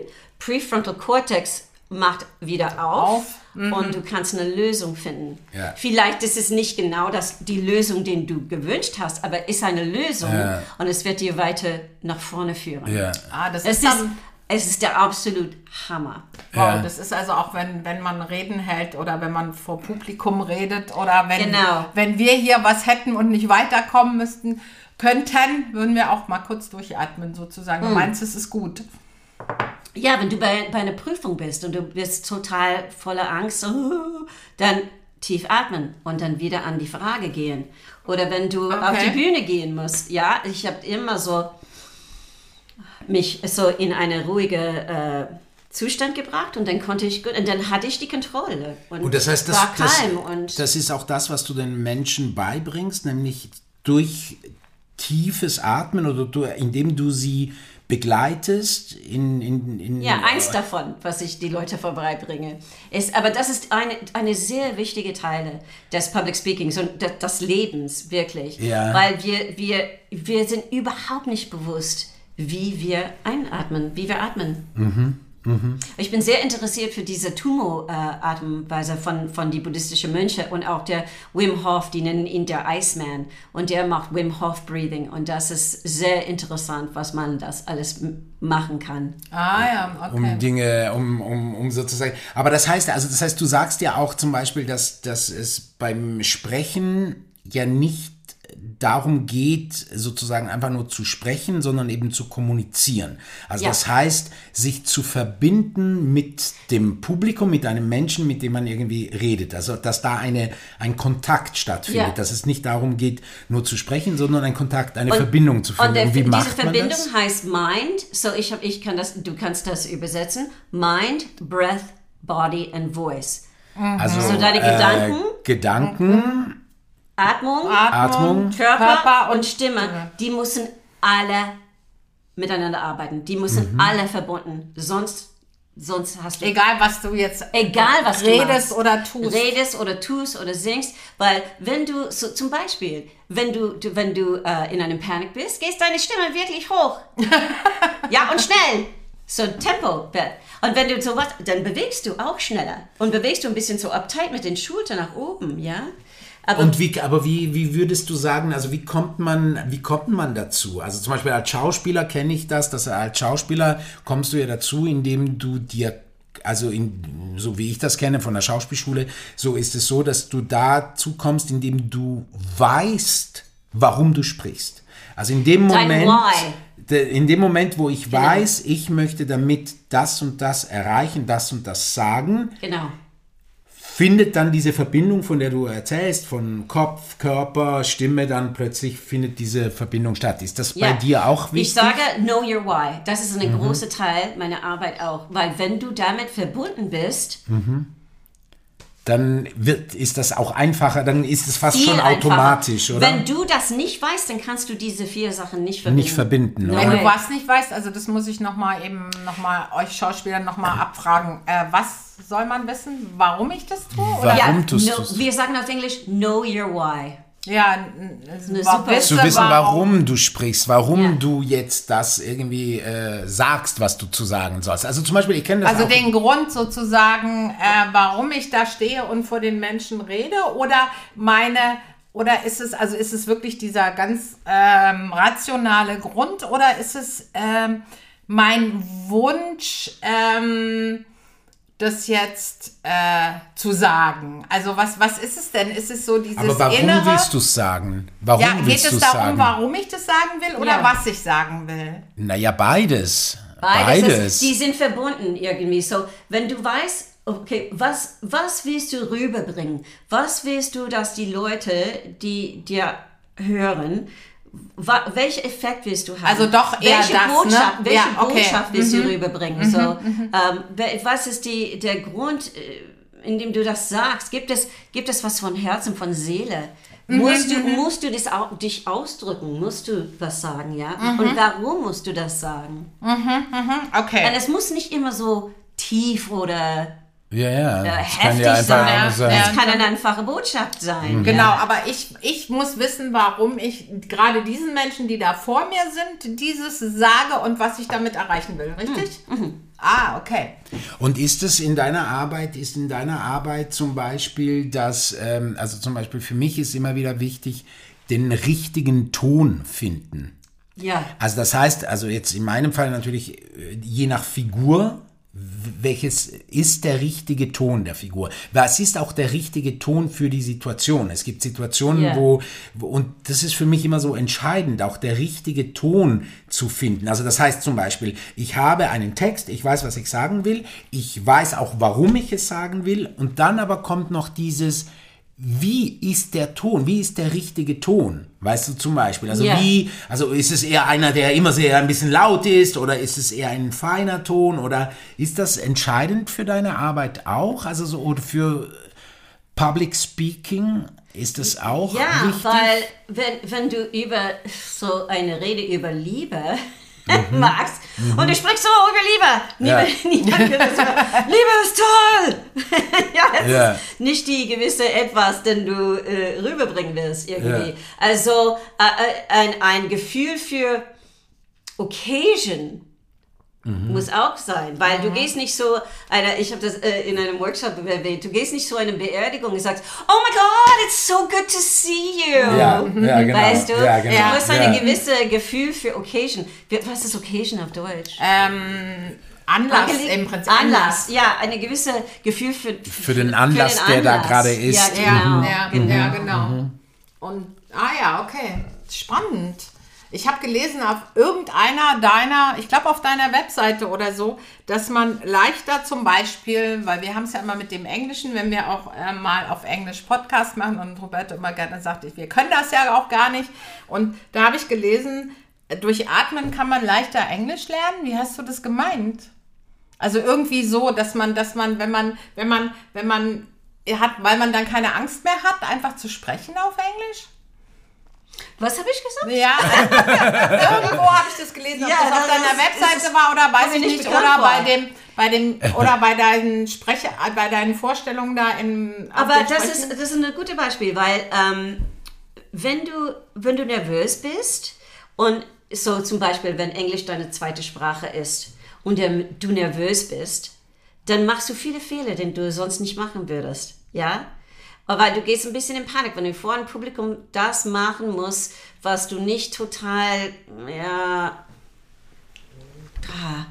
Prefrontal Cortex macht wieder auf, Auf. Mhm. und du kannst eine Lösung finden. Ja. Vielleicht ist es nicht genau das, die Lösung, den du gewünscht hast, aber ist eine Lösung Ja. und es wird dir weiter nach vorne führen. Ja. Ah, das Es ist, ist, es ist der absolut Hammer. wow, Ja. das ist also auch, wenn, wenn man Reden hält oder wenn man vor Publikum redet oder wenn, Genau. wenn wir hier was hätten und nicht weiterkommen müssten, könnten, würden wir auch mal kurz durchatmen sozusagen. Hm. Du meinst, es ist gut. Ja, wenn du bei, bei einer Prüfung bist und du bist total voller Angst, dann tief atmen und dann wieder an die Frage gehen. Oder wenn du auf die Bühne gehen musst. Ja, ich habe immer so mich so in eine ruhige äh, Zustand gebracht und dann konnte ich gut und dann hatte ich die Kontrolle und Und das heißt, das, war das, calm und das ist auch das, was du den Menschen beibringst, nämlich durch tiefes Atmen oder du, indem du sie begleitest in, in, in Ja, eins davon, was ich die Leute vorbeibringe, ist, aber das ist eine, eine sehr wichtige Teile des Public Speakings und de- des Lebens, wirklich. Ja. Weil wir, wir, wir sind überhaupt nicht bewusst, wie wir einatmen, wie wir atmen. Ich bin sehr interessiert für diese Tumo-Atemweise von, von die buddhistischen Mönche und auch der Wim Hof, die nennen ihn der Iceman. Und der macht Wim Hof Breathing. Und das ist sehr interessant, was man das alles machen kann. Ah ja, okay. um Dinge, um, um, um sozusagen. Aber das heißt, also das heißt, du sagst ja auch zum Beispiel, dass, dass es beim Sprechen ja nicht darum geht, sozusagen einfach nur zu sprechen, sondern eben zu kommunizieren. Also Ja. das heißt, sich zu verbinden mit dem Publikum, mit einem Menschen, mit dem man irgendwie redet. Also dass da eine, ein Kontakt stattfindet, Ja. dass es nicht darum geht, nur zu sprechen, sondern ein Kontakt, eine Verbindung zu finden. Und, der, Und wie diese Verbindung das? heißt Mind. So ich hab, ich kann das, du kannst das übersetzen. Mind, Breath, Body and Voice. Also So deine äh, Gedanken? Gedanken, Atmung, Atmung, Körper, Körper und, Stimme, die müssen alle miteinander arbeiten. Die müssen Mhm. alle verbunden. Sonst, sonst hast du Egal, was du jetzt Egal, was du redest machst. oder tust. redest oder tust oder singst, weil wenn du so zum Beispiel, wenn du, du wenn du äh, in einem Panik bist, gehst deine Stimme wirklich hoch. ja und schnell. So Tempo. Und wenn du sowas, dann bewegst du auch schneller und bewegst du ein bisschen so uptight mit den Schultern nach oben, ja. Aber Und wie, aber wie, wie würdest du sagen, also wie kommt man, wie kommt man dazu? Also zum Beispiel als Schauspieler kenne ich das, dass als Schauspieler kommst du ja dazu, indem du dir, also in, so wie ich das kenne von der Schauspielschule, so ist es so, dass du dazu kommst, indem du weißt, warum du sprichst. Also in dem Dein Moment, Why. in dem Moment, wo ich weiß, ich möchte damit das und das erreichen, das und das sagen, genau. Findet dann diese Verbindung, von der du erzählst, von Kopf, Körper, Stimme, dann plötzlich findet diese Verbindung statt. Ist das bei Ja. dir auch wichtig? Ich sage, know your why. Das ist ein großer Teil meiner Arbeit auch. Weil wenn du damit verbunden bist, dann dann wird, ist das auch einfacher, dann ist es fast Viel schon einfacher. automatisch, oder? Wenn du das nicht weißt, dann kannst du diese vier Sachen nicht verbinden. Nicht verbinden, oder? Wenn du was nicht weißt, also das muss ich nochmal eben nochmal euch Schauspieler nochmal abfragen. Äh, was soll man wissen, warum ich das tue? Oder? Warum Ja, tust no? Wir sagen auf Englisch, know your why. Ja, wisse, zu wissen, warum du sprichst, warum Ja. du jetzt das irgendwie äh, sagst, was du zu sagen sollst. Also zum Beispiel, ich kenne das Also auch. den Grund sozusagen, äh, warum ich da stehe und vor den Menschen rede oder meine oder ist es also ist es wirklich dieser ganz ähm, rationale Grund oder ist es ähm, mein Wunsch ähm, das jetzt äh, zu sagen? Also was was ist es denn? Ist es so dieses aber warum innere? willst du es sagen? Warum ja, geht willst du es es darum, sagen? warum ich das sagen will oder Ja. was ich sagen will? Naja, beides. Beides. Beides. Ist, die sind verbunden irgendwie. So, wenn du weißt, okay, was, was willst du rüberbringen? Was willst du, dass die Leute, die dir hören, welchen Effekt willst du haben? Also doch eher welche das, ne? Botschaft, Welche Ja, okay. Botschaft willst Mhm. du rüberbringen? So, ähm, we- was ist die, der Grund, äh, in dem du das sagst? Gibt es, gibt es was von Herzen, von Seele? Mhm, Musst du, musst du das dich ausdrücken? Musst du was sagen, ja? Mhm. Und warum musst du das sagen? Okay. Und es muss nicht immer so tief oder ja, ja. äh, Das kann heftig ja einfach sein. sein. Ja. Es kann eine einfache Botschaft sein. Genau, Ja. aber ich, ich muss wissen, warum ich gerade diesen Menschen, die da vor mir sind, dieses sage und was ich damit erreichen will, richtig? Ah, okay. Und ist es in deiner Arbeit, ist in deiner Arbeit zum Beispiel, dass, ähm, also zum Beispiel für mich ist immer wieder wichtig, den richtigen Ton finden. ja. Also das heißt, also jetzt in meinem Fall natürlich äh, je nach Figur, welches ist der richtige Ton der Figur? Was ist auch der richtige Ton für die Situation? Es gibt Situationen, Ja. wo, wo, und das ist für mich immer so entscheidend, auch der richtige Ton zu finden. Also das heißt zum Beispiel, ich habe einen Text, ich weiß, was ich sagen will, ich weiß auch, warum ich es sagen will, und dann aber kommt noch dieses, wie ist der Ton? Wie ist der richtige Ton? Weißt du zum Beispiel? Also Ja. wie, also ist es eher einer, der immer sehr ein bisschen laut ist oder ist es eher ein feiner Ton oder ist das entscheidend für deine Arbeit auch? Also so oder für Public Speaking ist das auch Ja, wichtig? weil wenn, wenn du über so eine Rede über Liebe Mhm. magst und du sprichst so über Liebe, Ja. Liebe, will das hören. Liebe ist toll! ja, Ja. ist nicht die gewisse Etwas, den du äh, rüberbringen willst irgendwie. Ja. Also äh, äh, ein, ein Gefühl für Occasion Mhm. muss auch sein, weil du gehst nicht so, eine, ich habe das äh, in einem Workshop erwähnt, du gehst nicht so eine Beerdigung und sagst, oh my God, it's so good to see you. Ja, ja, genau. Weißt du, Ja, genau. du musst ein Ja. gewisses Gefühl für Occasion. Was ist Occasion auf Deutsch? Ähm, Anlass Angelegt- im Prinzip. Anlass, ja, ein gewisses Gefühl für, Für den Anlass, der da gerade ist. Ja, Ja, genau. ja, genau. ja, genau. Und, ah ja, okay. Spannend. Ich habe gelesen auf irgendeiner deiner, ich glaube auf deiner Webseite oder so, dass man leichter zum Beispiel, weil wir haben es ja immer mit dem Englischen, wenn wir auch äh, mal auf Englisch Podcast machen und Roberto immer gerne sagt, wir können das ja auch gar nicht. Und da habe ich gelesen, durch Atmen kann man leichter Englisch lernen. Wie hast du das gemeint? Also irgendwie so, dass man, dass man, wenn man, wenn man, wenn man hat, weil man dann keine Angst mehr hat, einfach zu sprechen auf Englisch? Was habe ich gesagt? Ja, irgendwo habe ich das gelesen, ob Ja, das auf deiner Webseite war oder weiß ich nicht oder bei dem, bei dem, oder bei deinen Sprecher, bei deinen Vorstellungen da im. Aber das Sprechen. ist, das ist ein gutes Beispiel, weil ähm, wenn, du, wenn du nervös bist und so zum Beispiel, wenn Englisch deine zweite Sprache ist und der, du nervös bist, dann machst du viele Fehler, den du sonst nicht machen würdest. Ja? Aber du gehst ein bisschen in Panik, wenn du vor einem Publikum das machen musst, was du nicht total, ja, ah,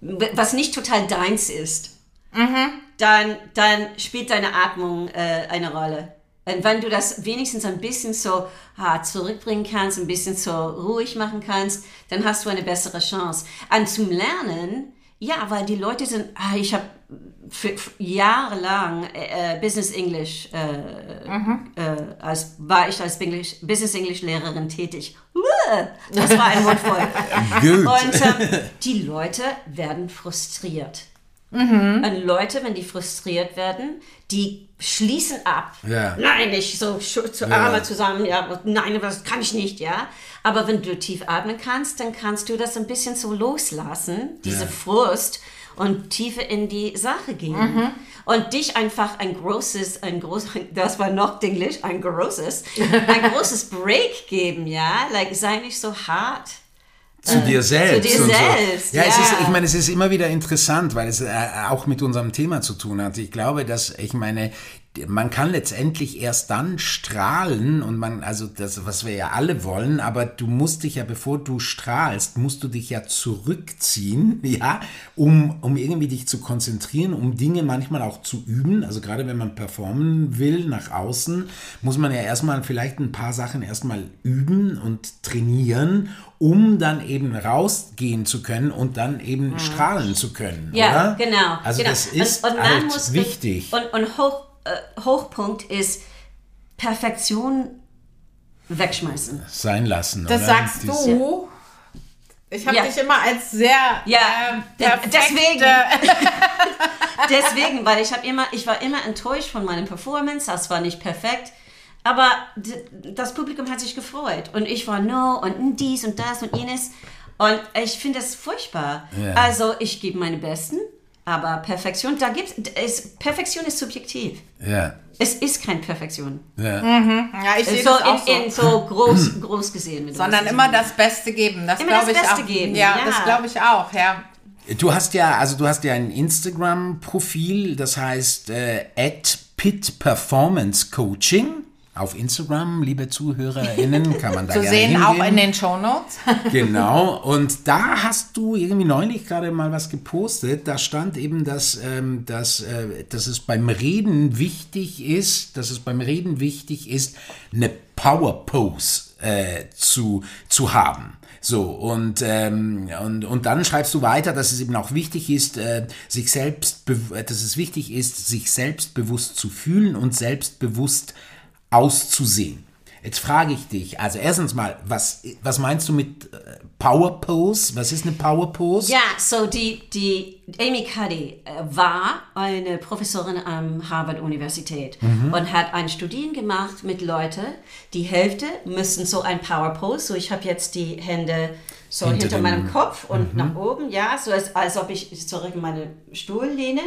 was nicht total deins ist dann, dann spielt deine Atmung äh, eine Rolle. Und wenn du das wenigstens ein bisschen so ah, zurückbringen kannst, ein bisschen so ruhig machen kannst, dann hast du eine bessere Chance. Und zum Lernen, ja, weil die Leute sind, ah, ich habe jahrelang äh, äh, Business English, äh, äh, als, war ich als English, Business English Lehrerin tätig. Das war ein Wort voll. Und ähm, die Leute werden frustriert. Und Leute, wenn die frustriert werden, die schließen ab. Ja. Nein, nicht so zu. Arme zusammen, ja, nein, das kann ich nicht, ja. Aber wenn du tief atmen kannst, dann kannst du das ein bisschen so loslassen, diese Ja. Frust und tiefer in die Sache gehen. Und dich einfach ein großes, ein großes, das war noch Englisch, ein großes, ein großes Break geben, ja. Like, sei nicht so hart. zu dir selbst. dir und selbst, So. Ja, es ja. ist, ich meine, es ist immer wieder interessant, weil es äh, auch mit unserem Thema zu tun hat. Ich glaube, dass, ich meine, man kann letztendlich erst dann strahlen und man, also das, was wir ja alle wollen, aber du musst dich ja, bevor du strahlst, musst du dich ja zurückziehen, ja, um, um irgendwie dich zu konzentrieren, um Dinge manchmal auch zu üben. Also gerade wenn man performen will nach außen, muss man ja erstmal vielleicht ein paar Sachen erstmal üben und trainieren, um dann eben rausgehen zu können und dann eben strahlen zu können. Ja, oder? genau. Also genau. das ist und, und halt wichtig. Und, und Hoch, äh, Hochpunkt ist Perfektion wegschmeißen. sein lassen. Das oder? sagst Dies- du. Ich habe Ja. dich immer als sehr Ja, ähm, perfekte, deswegen. Deswegen, weil ich habe immer, ich war immer enttäuscht von meinem Performance. Das war nicht perfekt. Aber das Publikum hat sich gefreut. Und ich war no und dies und das und jenes. Und ich finde das furchtbar. Ja. Also ich gebe meine Besten. Aber Perfektion, da gibt's, es, Perfektion ist subjektiv. Ja, Es ist keine Perfektion. ja. ja, ich sehe So das auch in, so. in so groß, groß gesehen. Sondern immer das Beste geben. Das Immer das ich Beste auch. geben, Ja, ja. das glaube ich auch, ja. Du hast ja, also du hast ja ein Instagram-Profil, das heißt äh, Pit Performance Coaching. Auf Instagram, liebe ZuhörerInnen, kann man da Zu gerne sehen hingehen. auch in den Shownotes. Genau, und da hast du irgendwie neulich gerade mal was gepostet. Da stand eben, dass, ähm, dass, äh, dass es beim Reden wichtig ist, dass es beim Reden wichtig ist, eine Power Pose äh, zu, zu haben. So, und, ähm, und, und dann schreibst du weiter, dass es eben auch wichtig ist, äh, sich selbst, dass es wichtig ist, sich selbstbewusst zu fühlen und selbstbewusst auszusehen. Jetzt frage ich dich, also erstens mal, was, was meinst du mit äh, Power Pose? Was ist eine Power Pose? Ja, so die, die Amy Cuddy äh, war eine Professorin am Harvard-Universität und hat ein Studien gemacht mit Leuten, die Hälfte müssen so ein Power Pose, so ich habe jetzt die Hände so Hinter hinter, meinem Kopf und nach oben, ja, so als, als ob ich zurück in meinen Stuhl lehne.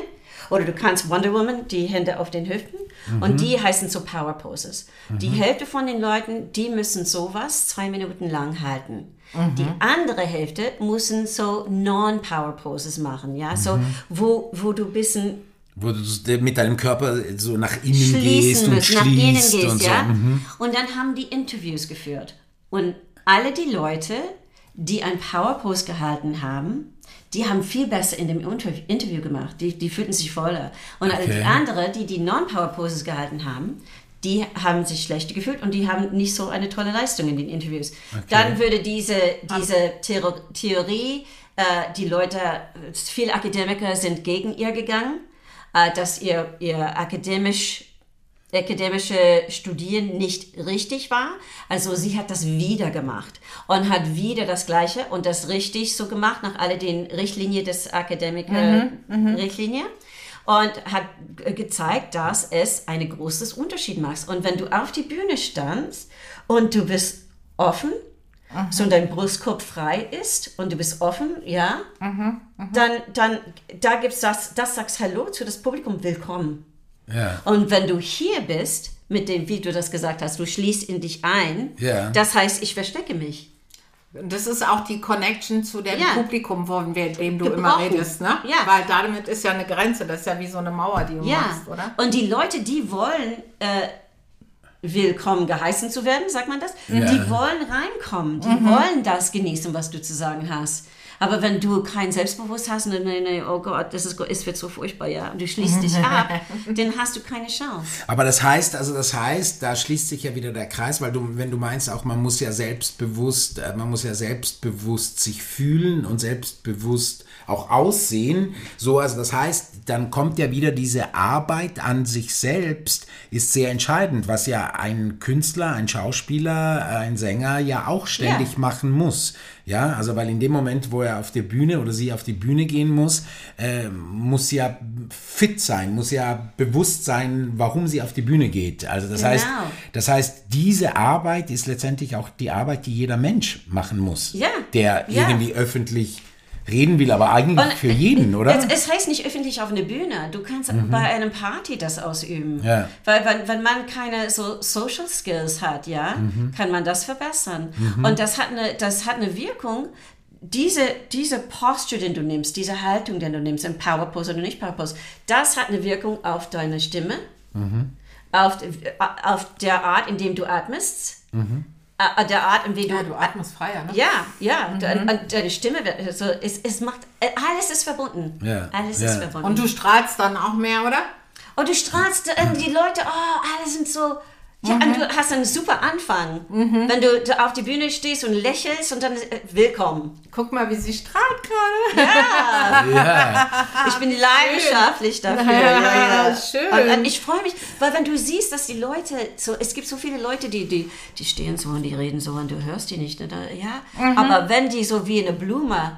Oder du kannst Wonder Woman, die Hände auf den Hüften. Und die heißen so Power Poses. Die Hälfte von den Leuten, die müssen sowas zwei Minuten lang halten. Die andere Hälfte müssen so Non-Power Poses machen, ja, so wo, wo du ein bisschen Wo du mit deinem Körper so nach innen gehst und musst, nach innen schließt gehst, und so. ja. Mhm. Und dann haben die Interviews geführt. Und alle die Leute, die ein Power Pose gehalten haben, die haben viel besser in dem Inter Interview gemacht. Die, die fühlten sich voller. Und alle Okay. die anderen, die die Non-Power Poses gehalten haben, die haben sich schlechter gefühlt und die haben nicht so eine tolle Leistung in den Interviews. Dann würde diese, diese Theor Theorie, äh, die Leute, viele Akademiker sind gegen ihr gegangen, äh, dass ihr, ihr akademisch akademische Studieren nicht richtig war. Also sie hat das wieder gemacht und hat wieder das Gleiche und das richtig so gemacht nach all den Richtlinien des Akademiker-Richtlinie und hat gezeigt, dass es einen großen Unterschied macht. Und wenn du auf die Bühne standst und du bist offen, so dein Brustkorb frei ist und du bist offen, ja, dann, dann da gibt's das, das sagst Hallo zu das Publikum, willkommen. Ja. Und wenn du hier bist, mit dem, wie du das gesagt hast, du schließt in dich ein, Ja. das heißt, ich verstecke mich. Das ist auch die Connection zu dem Ja. Publikum, von wir- dem du immer redest, ne? Ja. Weil damit ist ja eine Grenze, das ist ja wie so eine Mauer, die du Ja. machst, oder? Und die Leute, die wollen äh, willkommen geheißen zu werden, sagt man das? Ja. Die wollen reinkommen, die wollen das genießen, was du zu sagen hast. Aber wenn du kein Selbstbewusstsein hast und nee, nee, oh Gott, das ist, es wird so furchtbar, ja, und du schließt dich ab, dann hast du keine Chance. Aber das heißt, also das heißt, da schließt sich ja wieder der Kreis, weil du, wenn du meinst, auch man muss ja selbstbewusst, äh, man muss ja selbstbewusst sich fühlen und selbstbewusst auch aussehen. So, also das heißt, dann kommt ja wieder diese Arbeit an sich selbst, ist sehr entscheidend, was ja ein Künstler, ein Schauspieler, ein Sänger ja auch ständig Ja. machen muss. Ja, also weil in dem Moment, wo er auf die Bühne oder sie auf die Bühne gehen muss, äh, muss ja fit sein, muss ja bewusst sein, warum sie auf die Bühne geht. Also das Genau. heißt, das heißt, diese Arbeit ist letztendlich auch die Arbeit, die jeder Mensch machen muss, Ja. der Ja. irgendwie öffentlich reden will, aber eigentlich Und für jeden, oder? Es, es heißt nicht öffentlich auf einer Bühne. Du kannst bei einem Party das ausüben. Ja. Weil wenn, wenn man keine so Social Skills hat, ja, kann man das verbessern. Und das hat eine, das hat eine Wirkung. Diese, diese Posture, den du nimmst, diese Haltung, den du nimmst, in Power Pose oder nicht Power Pose, das hat eine Wirkung auf deine Stimme, auf, auf der Art, in dem du atmest, äh, der Art, in dem Ja, du du atmest freier, ne? ja, ja, de- und deine Stimme wird, also es, es macht, alles ist verbunden. Ja, Alles ja. ist verbunden. Und du strahlst dann auch mehr, oder? Und du strahlst, äh, die Leute, oh, alle sind so, ja, und du hast einen super Anfang. Wenn du da auf die Bühne stehst und lächelst und dann, äh, willkommen. Guck mal, wie sie strahlt gerade. ja. Ich bin leidenschaftlich dafür. Ja, schön. Und, und ich freue mich, weil wenn du siehst, dass die Leute, so, es gibt so viele Leute, die, die, die stehen so und die reden so und du hörst die nicht. Ne? Da, ja? Aber wenn die so wie eine Blume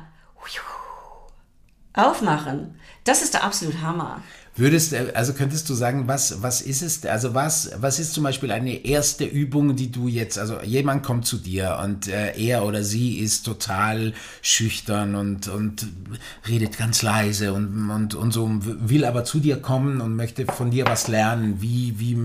aufmachen, das ist der absolute Hammer. Würdest, äh, also könntest du sagen, was, was ist es, also was, was ist zum Beispiel eine erste Übung, die du jetzt, also jemand kommt zu dir und äh, er oder sie ist total schüchtern und, und redet ganz leise und, und, und so, will aber zu dir kommen und möchte von dir was lernen, wie, wie,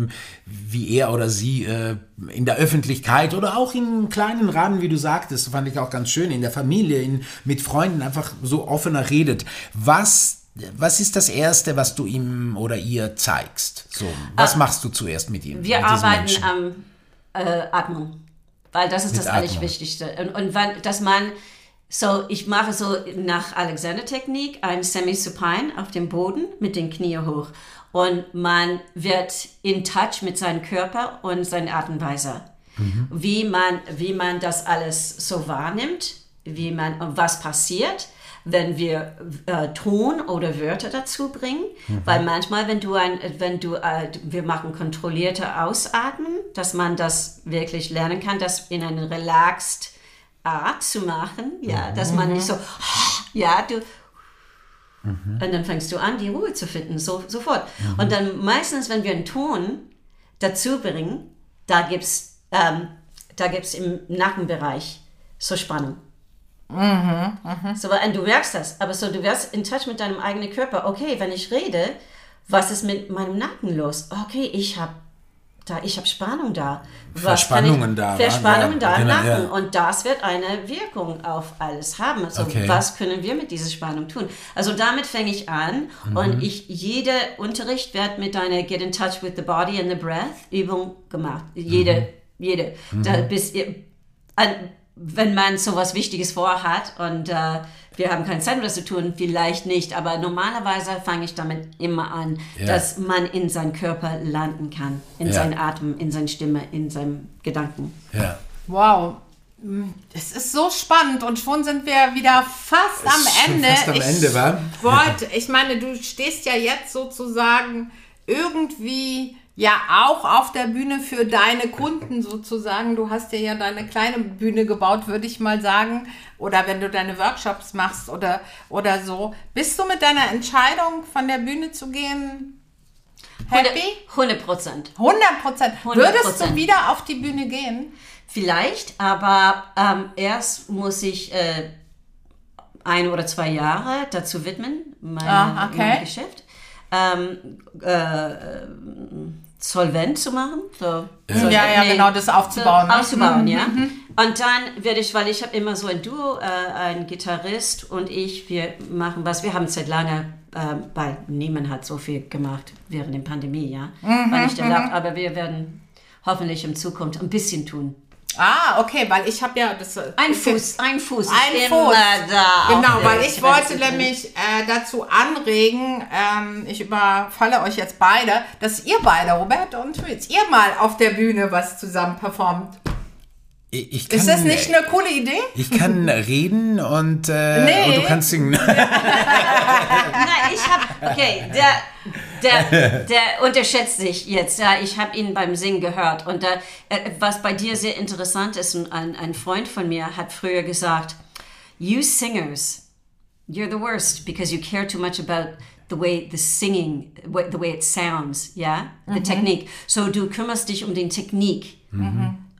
wie er oder sie äh, in der Öffentlichkeit oder auch in kleinen Rahmen, wie du sagtest, fand ich auch ganz schön, in der Familie, in, mit Freunden einfach so offener redet. Was was ist das Erste, was du ihm oder ihr zeigst? So, was machst du zuerst mit ihm? Wir mit arbeiten am äh, Atmung, weil das ist Mit das Atmung. Allerwichtigste. Und, und wenn, dass man, so ich mache so nach Alexander-Technik ein Semi-Supine auf dem Boden mit den Knie hoch. Und man wird in Touch mit seinem Körper und seiner Atemweise. Wie, man, wie man das alles so wahrnimmt, wie man, und was passiert wenn wir äh, Ton oder Wörter dazu bringen, weil manchmal, wenn du ein, wenn du, äh, wir machen kontrollierte Ausatmen, dass man das wirklich lernen kann, das in eine relaxed Art zu machen, ja, dass man nicht so, ja, du, und dann fängst du an, die Ruhe zu finden, so, sofort. Und dann meistens, wenn wir einen Ton dazu bringen, da gibt es ähm, da gibt's im Nackenbereich so Spannung. So, und du merkst das, aber so, du wirst in Touch mit deinem eigenen Körper. Okay, wenn ich rede, was ist mit meinem Nacken los? Okay, ich habe da, ich habe Spannung da. Was Verspannungen ich, da, Verspannungen ja, da im genau, Nacken. ja. Und das wird eine Wirkung auf alles haben. Also, Okay. was können wir mit dieser Spannung tun? Also, damit fange ich an Mhm. und ich, jeder Unterricht wird mit einer Get in Touch with the Body and the Breath Übung gemacht. Jede, Mhm. jede. Da, bis ihr, an, wenn man so was Wichtiges vorhat und äh, wir haben keine Zeit, um das zu tun, vielleicht nicht, aber normalerweise fange ich damit immer an, Ja. dass man in seinen Körper landen kann, in Ja. seinen Atem, in seine Stimme, in seinem Gedanken. Ja. Wow. Es ist so spannend und schon sind wir wieder fast am Ende. fast am ich Ende, wa? Wollte, ich meine, du stehst ja jetzt sozusagen irgendwie ja auch auf der Bühne für deine Kunden sozusagen. Du hast dir ja deine kleine Bühne gebaut, würde ich mal sagen. Oder wenn du deine Workshops machst oder, oder so. Bist du mit deiner Entscheidung, von der Bühne zu gehen, happy? 100 Prozent. 100 Prozent. 100%. Würdest du wieder auf die Bühne gehen? Vielleicht, aber ähm, erst muss ich äh, ein oder zwei Jahre dazu widmen, meine, Ah, okay. mein Geschäft. Ähm, äh, solvent zu machen. So, so, Ja, ja, genau, das aufzubauen, ne? Aufzubauen, ja. Und dann werde ich, weil ich habe immer so ein Duo, äh, ein Gitarrist und ich, wir machen was, wir haben seit lange, äh, weil niemand hat so viel gemacht während der Pandemie, ja, weil nicht erlaubt, aber wir werden hoffentlich in Zukunft ein bisschen tun. Ah, okay, weil ich habe ja das. Ein ist Fuß, ein Fuß ist Ein immer Fuß. da. Genau, weil ich wollte nämlich äh, dazu anregen, ähm, ich überfalle euch jetzt beide, dass ihr beide, Robert und Fritz, ihr mal auf der Bühne was zusammen performt. Ich, ich kann, Ist das nicht eine coole Idee? Ich kann reden und, äh, Nee. und du kannst singen. Nein, ich habe, okay, der, der, der unterschätzt sich jetzt. Ja, ich habe ihn beim Singen gehört. Und äh, was bei dir sehr interessant ist, ein, ein Freund von mir hat früher gesagt, you singers, you're the worst because you care too much about the way the singing, the way it sounds, yeah, the technique. So du kümmerst dich um den Technik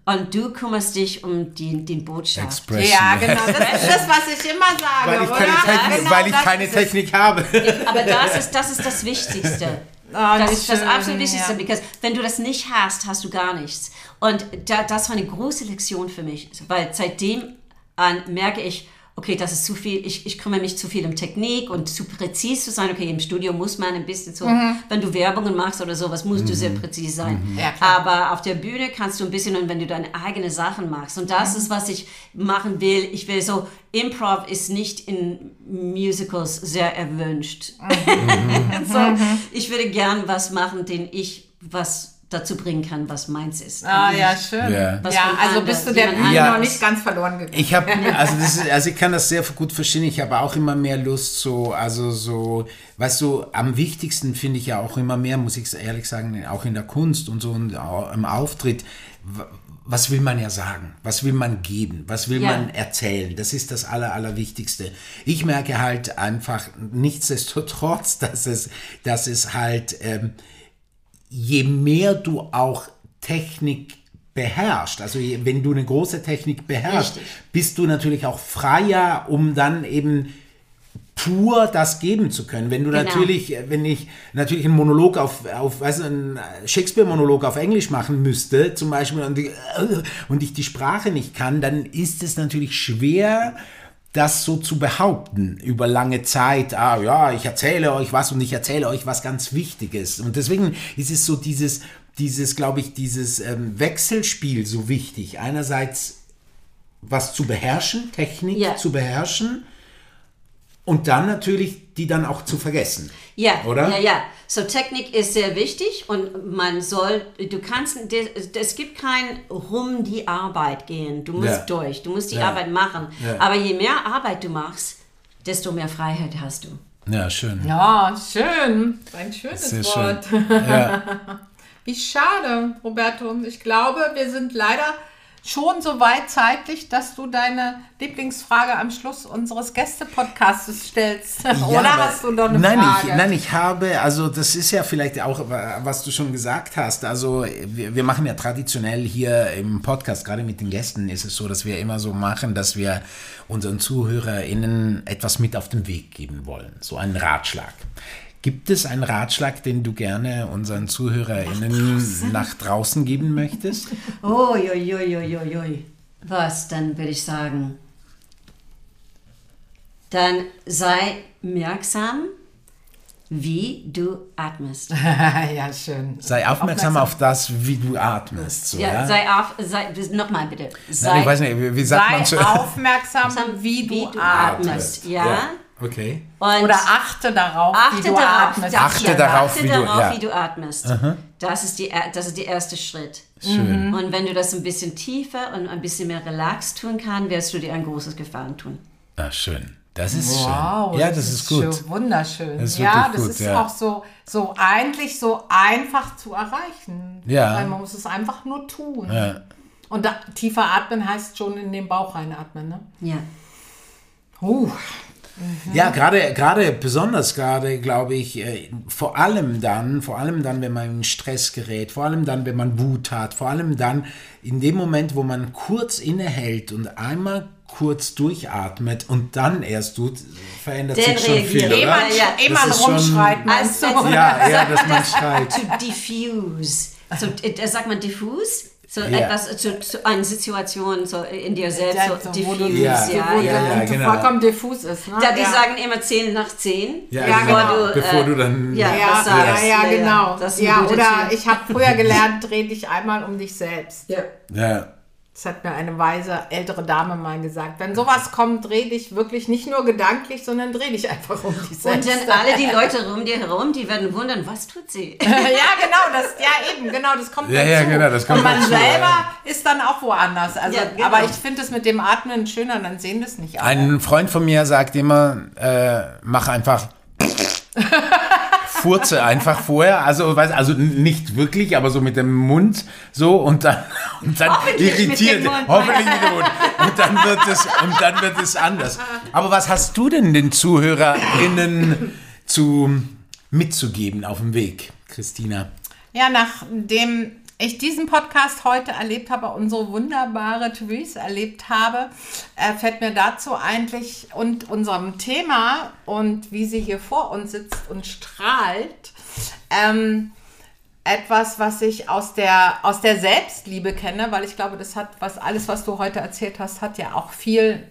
und du kümmerst dich um die, den Botschaft. Expression. Ja, genau. Das ist das, was ich immer sage, Weil ich oder? keine Technik, Genau weil ich das keine. Technik habe. Aber das ist, das ist das Wichtigste. Ah, das wie ist das schön, absolut Wichtigste, ja. because wenn du das nicht hast, hast du gar nichts. Und da, das war eine große Lektion für mich, weil seitdem an merke ich, okay, das ist zu viel, ich, ich kümmere mich zu viel um Technik und zu präzise zu sein. Okay, im Studio muss man ein bisschen so, Mhm. wenn du Werbungen machst oder sowas, musst du sehr präzise sein. Ja, klar. Aber auf der Bühne kannst du ein bisschen und wenn du deine eigene Sachen machst. Und Mhm. das ist, was ich machen will. Ich will so, Improv ist nicht in Musicals sehr erwünscht. Mhm. so, ich würde gern was machen, den ich was dazu bringen kann, was meins ist. Ah, Und ja, schön. Ja. Was Ja, also bist du der Bühne Ja. noch nicht ganz verloren gegangen. Ich habe, also, ist, also ich kann das sehr gut verstehen. Ich habe auch immer mehr Lust, so, also so, weißt du, am wichtigsten finde ich ja auch immer mehr, muss ich ehrlich sagen, auch in der Kunst und so und im Auftritt. Was will man ja sagen? Was will man geben? Was will Ja. man erzählen? Das ist das Aller, Allerwichtigste. Ich merke halt einfach nichtsdestotrotz, dass es, dass es halt, ähm, je mehr du auch Technik beherrschst, also wenn du eine große Technik beherrschst, Richtig. bist du natürlich auch freier, um dann eben pur das geben zu können. Wenn du Genau. natürlich, wenn ich natürlich einen Monolog auf, auf weißt du, einen Shakespeare-Monolog auf Englisch machen müsste, zum Beispiel, und, die, und ich die Sprache nicht kann, dann ist es natürlich schwer, das so zu behaupten über lange Zeit. Ah ja, ich erzähle euch was und ich erzähle euch was ganz Wichtiges. Und deswegen ist es so dieses, dieses, glaube ich, dieses ähm, Wechselspiel so wichtig. Einerseits was zu beherrschen, Technik Ja. zu beherrschen und dann natürlich die dann auch zu vergessen. Ja, Oder? ja, ja. So Technik ist sehr wichtig und man soll, du kannst, es gibt kein rum die Arbeit gehen. Du musst Ja. durch, du musst die Ja. Arbeit machen. Ja. Aber je mehr Arbeit du machst, desto mehr Freiheit hast du. Ja, schön. Ja, schön. Ein schönes Sehr schön. Wort. Ja. Wie schade, Roberto. Ich glaube, wir sind leider schon so weit zeitlich, dass du deine Lieblingsfrage am Schluss unseres Gäste-Podcastes stellst. Ja, Oder hast du noch eine nein, Frage? Ich, nein, ich habe, also das ist ja vielleicht auch, was du schon gesagt hast. Also wir, wir machen ja traditionell hier im Podcast, gerade mit den Gästen, ist es so, dass wir immer so machen, dass wir unseren ZuhörerInnen etwas mit auf den Weg geben wollen. So einen Ratschlag. Gibt es einen Ratschlag, den du gerne unseren ZuhörerInnen nach draußen geben möchtest? Oh, joi, joi, joi, joi, joi. Was, dann würde ich sagen, dann sei merksam, wie du atmest. ja, schön. Sei aufmerksam, auf das, wie du atmest. So, Ja, ja? sei auf, sei, nochmal bitte. Sei, Nein, ich weiß nicht, wie, wie sagt man Sei so? aufmerksam, wie du, atmest. Ja. Okay. Und Oder achte darauf, wie achte du darauf, atmest. das- Achte ja, darauf, achte wie du- darauf, ja. wie du atmest. Das ist, die, das ist der erste Schritt. Schön. Und wenn du das ein bisschen tiefer und ein bisschen mehr relaxed tun kannst, wirst du dir ein großes Gefallen tun. Ah, schön. Das ist Wow, schön. Ja, das, ist gut. schön, wunderschön. Das ist ja, das gut, ist ja. auch so, so eigentlich so einfach zu erreichen. Ja. Weil man muss es einfach nur tun. Ja. Und da, tiefer atmen heißt schon in den Bauch reinatmen, ne? Ja. Uh, Ja, gerade, gerade, besonders gerade, glaube ich, äh, vor allem dann, vor allem dann, wenn man in Stress gerät, vor allem dann, wenn man Wut hat, vor allem dann, in dem Moment, wo man kurz innehält und einmal kurz durchatmet und dann erst tut, verändert Dann sich schon viel, reagiert. oder? ehe man, Ja, ja. ehe Das man ist schon- rumschreit, meinst Als- du? als- Ja, ja, dass man schreit. To diffuse. So, äh, sagt man diffuse. So Ja. etwas zu, zu eine Situation so in dir selbst, Ja, so du- diffuse. Ja. Ja, ja, ja, genau. vollkommen diffus ist. Ne? Da, die ja. sagen immer 10 nach 10. Ja, Ja, genau. genau. Bevor äh, du dann. ja. Ja, was ja, sagst. ja, Ja, ja. genau. Ja, oder Tür. ich habe früher gelernt, dreh dich einmal um dich selbst. Ja. Ja. Das hat mir eine weise ältere Dame mal gesagt. Wenn sowas kommt, dreh dich wirklich nicht nur gedanklich, sondern dreh dich einfach um dich Und selbst. dann alle die Leute um dir herum, die werden wundern, was tut sie? ja, genau, das, ja eben, genau, das kommt Ja, dazu. ja, genau, das kommt Und man dazu, selber ja. ist dann auch woanders. Also, Ja, genau. aber ich finde es mit dem Atmen schöner, dann sehen das nicht alle. Ein Freund von mir sagt immer, äh, mach einfach furze einfach vorher, also, weiß, also nicht wirklich, aber so mit dem Mund so und dann, und dann Hoffentlich mit irritiert. dem Mund. Hoffentlich mit dem Mund. Und dann wird es, und dann wird es anders. Aber was hast du denn den ZuhörerInnen zu, mitzugeben auf dem Weg, Christina? Ja, nachdem ich diesen Podcast heute erlebt habe, unsere wunderbare Therese erlebt habe, äh, fällt mir dazu eigentlich und unserem Thema und wie sie hier vor uns sitzt und strahlt, ähm, etwas, was ich aus der, aus der Selbstliebe kenne, weil ich glaube, das hat, was alles, was du heute erzählt hast, hat ja auch viel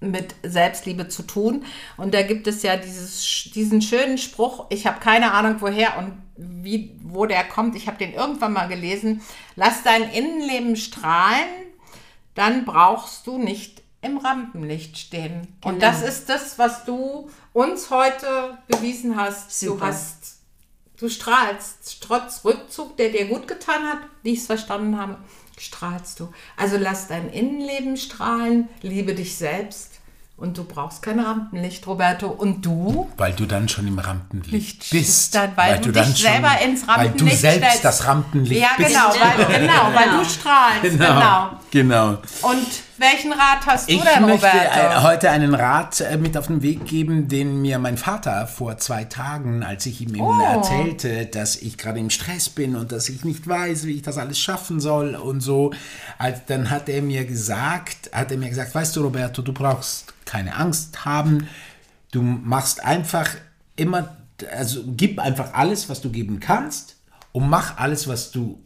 mit Selbstliebe zu tun. Und da gibt es ja dieses, diesen schönen Spruch, ich habe keine Ahnung woher und wie, wo der kommt. Ich habe den irgendwann mal gelesen. Lass dein Innenleben strahlen, dann brauchst du nicht im Rampenlicht stehen. Und Genau. das ist das, was du uns heute bewiesen hast. Du Super. hast, du strahlst, trotz Rückzug, der dir gut getan hat, wie ich es verstanden habe, strahlst du. Also lass dein Innenleben strahlen, liebe dich selbst und du brauchst kein Rampenlicht, Roberto. Und du? Weil du dann schon im Rampenlicht Licht bist. dann, weil, du, dich selber ins Rampenlicht Weil du selbst stellst. das Rampenlicht Ja, bist. genau, weil, genau, weil du strahlst. Genau. genau. Und welchen Rat hast du Ich denn, möchte Roberto? äh, heute einen Rat äh, mit auf den Weg geben, den mir mein Vater vor zwei Tagen, als ich ihm Oh. erzählte, dass ich gerade im Stress bin und dass ich nicht weiß, wie ich das alles schaffen soll und so, als, dann hat er mir gesagt, hat er mir gesagt, weißt du, Roberto, du brauchst keine Angst haben, du machst einfach immer, also gib einfach alles, was du geben kannst und mach alles, was du,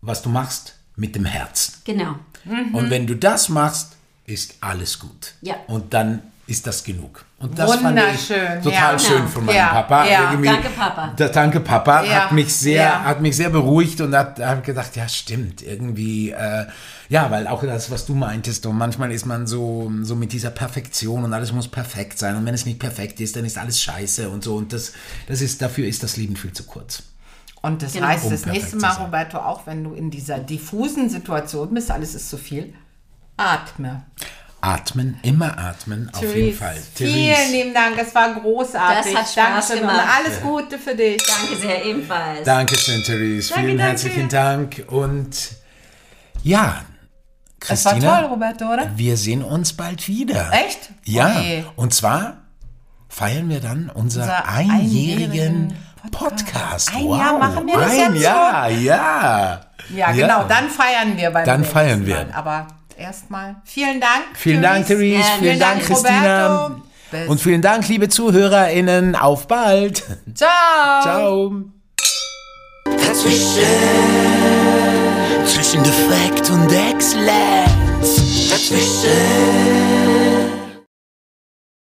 was du machst, mit dem Herzen. Genau. Und wenn du das machst, ist alles gut. Ja. Und dann ist das genug. Und das fand Wunderschön, ich total ja. schön von meinem Ja, Papa. ja. Danke, Papa. Der Danke Papa hat mich sehr, hat mich sehr beruhigt und hat, hat gedacht, ja stimmt, irgendwie, äh, ja, weil auch das, was du meintest, und manchmal ist man so, so mit dieser Perfektion und alles muss perfekt sein und wenn es nicht perfekt ist, dann ist alles scheiße und so und das, das ist, dafür ist das Leben viel zu kurz. Und das Genau. heißt, Um das perfekt nächste Mal. Roberto, auch wenn du in dieser diffusen Situation bist, alles ist zu viel, atme. Atmen, immer atmen, auf jeden Therese, Fall. Vielen Therese. lieben Dank, es war großartig. Das hat Spaß Dankeschön gemacht. Und alles Gute für dich. Danke sehr ebenfalls. Dankeschön, Therese. Danke, Vielen danke. herzlichen Dank. Und ja, Das war Christina, toll, Roberto, oder? wir sehen uns bald wieder. Echt? Ja. Okay. Und zwar feiern wir dann unser Unser einjährigen einjährigen Podcast. Ein wow. Jahr machen wir das Ein jetzt Jahr, ja. Ja, genau, dann feiern wir beim Dann feiern wir. Mal. Aber erstmal vielen Dank. Vielen Dank, Therese. Ja, Vielen vielen Dank, Dank, Christina. Bis- Und vielen Dank, liebe ZuhörerInnen. Auf bald. Ciao. Ciao. Dazwischen, Zwischen Defekt und Exzellenz. dazwischen,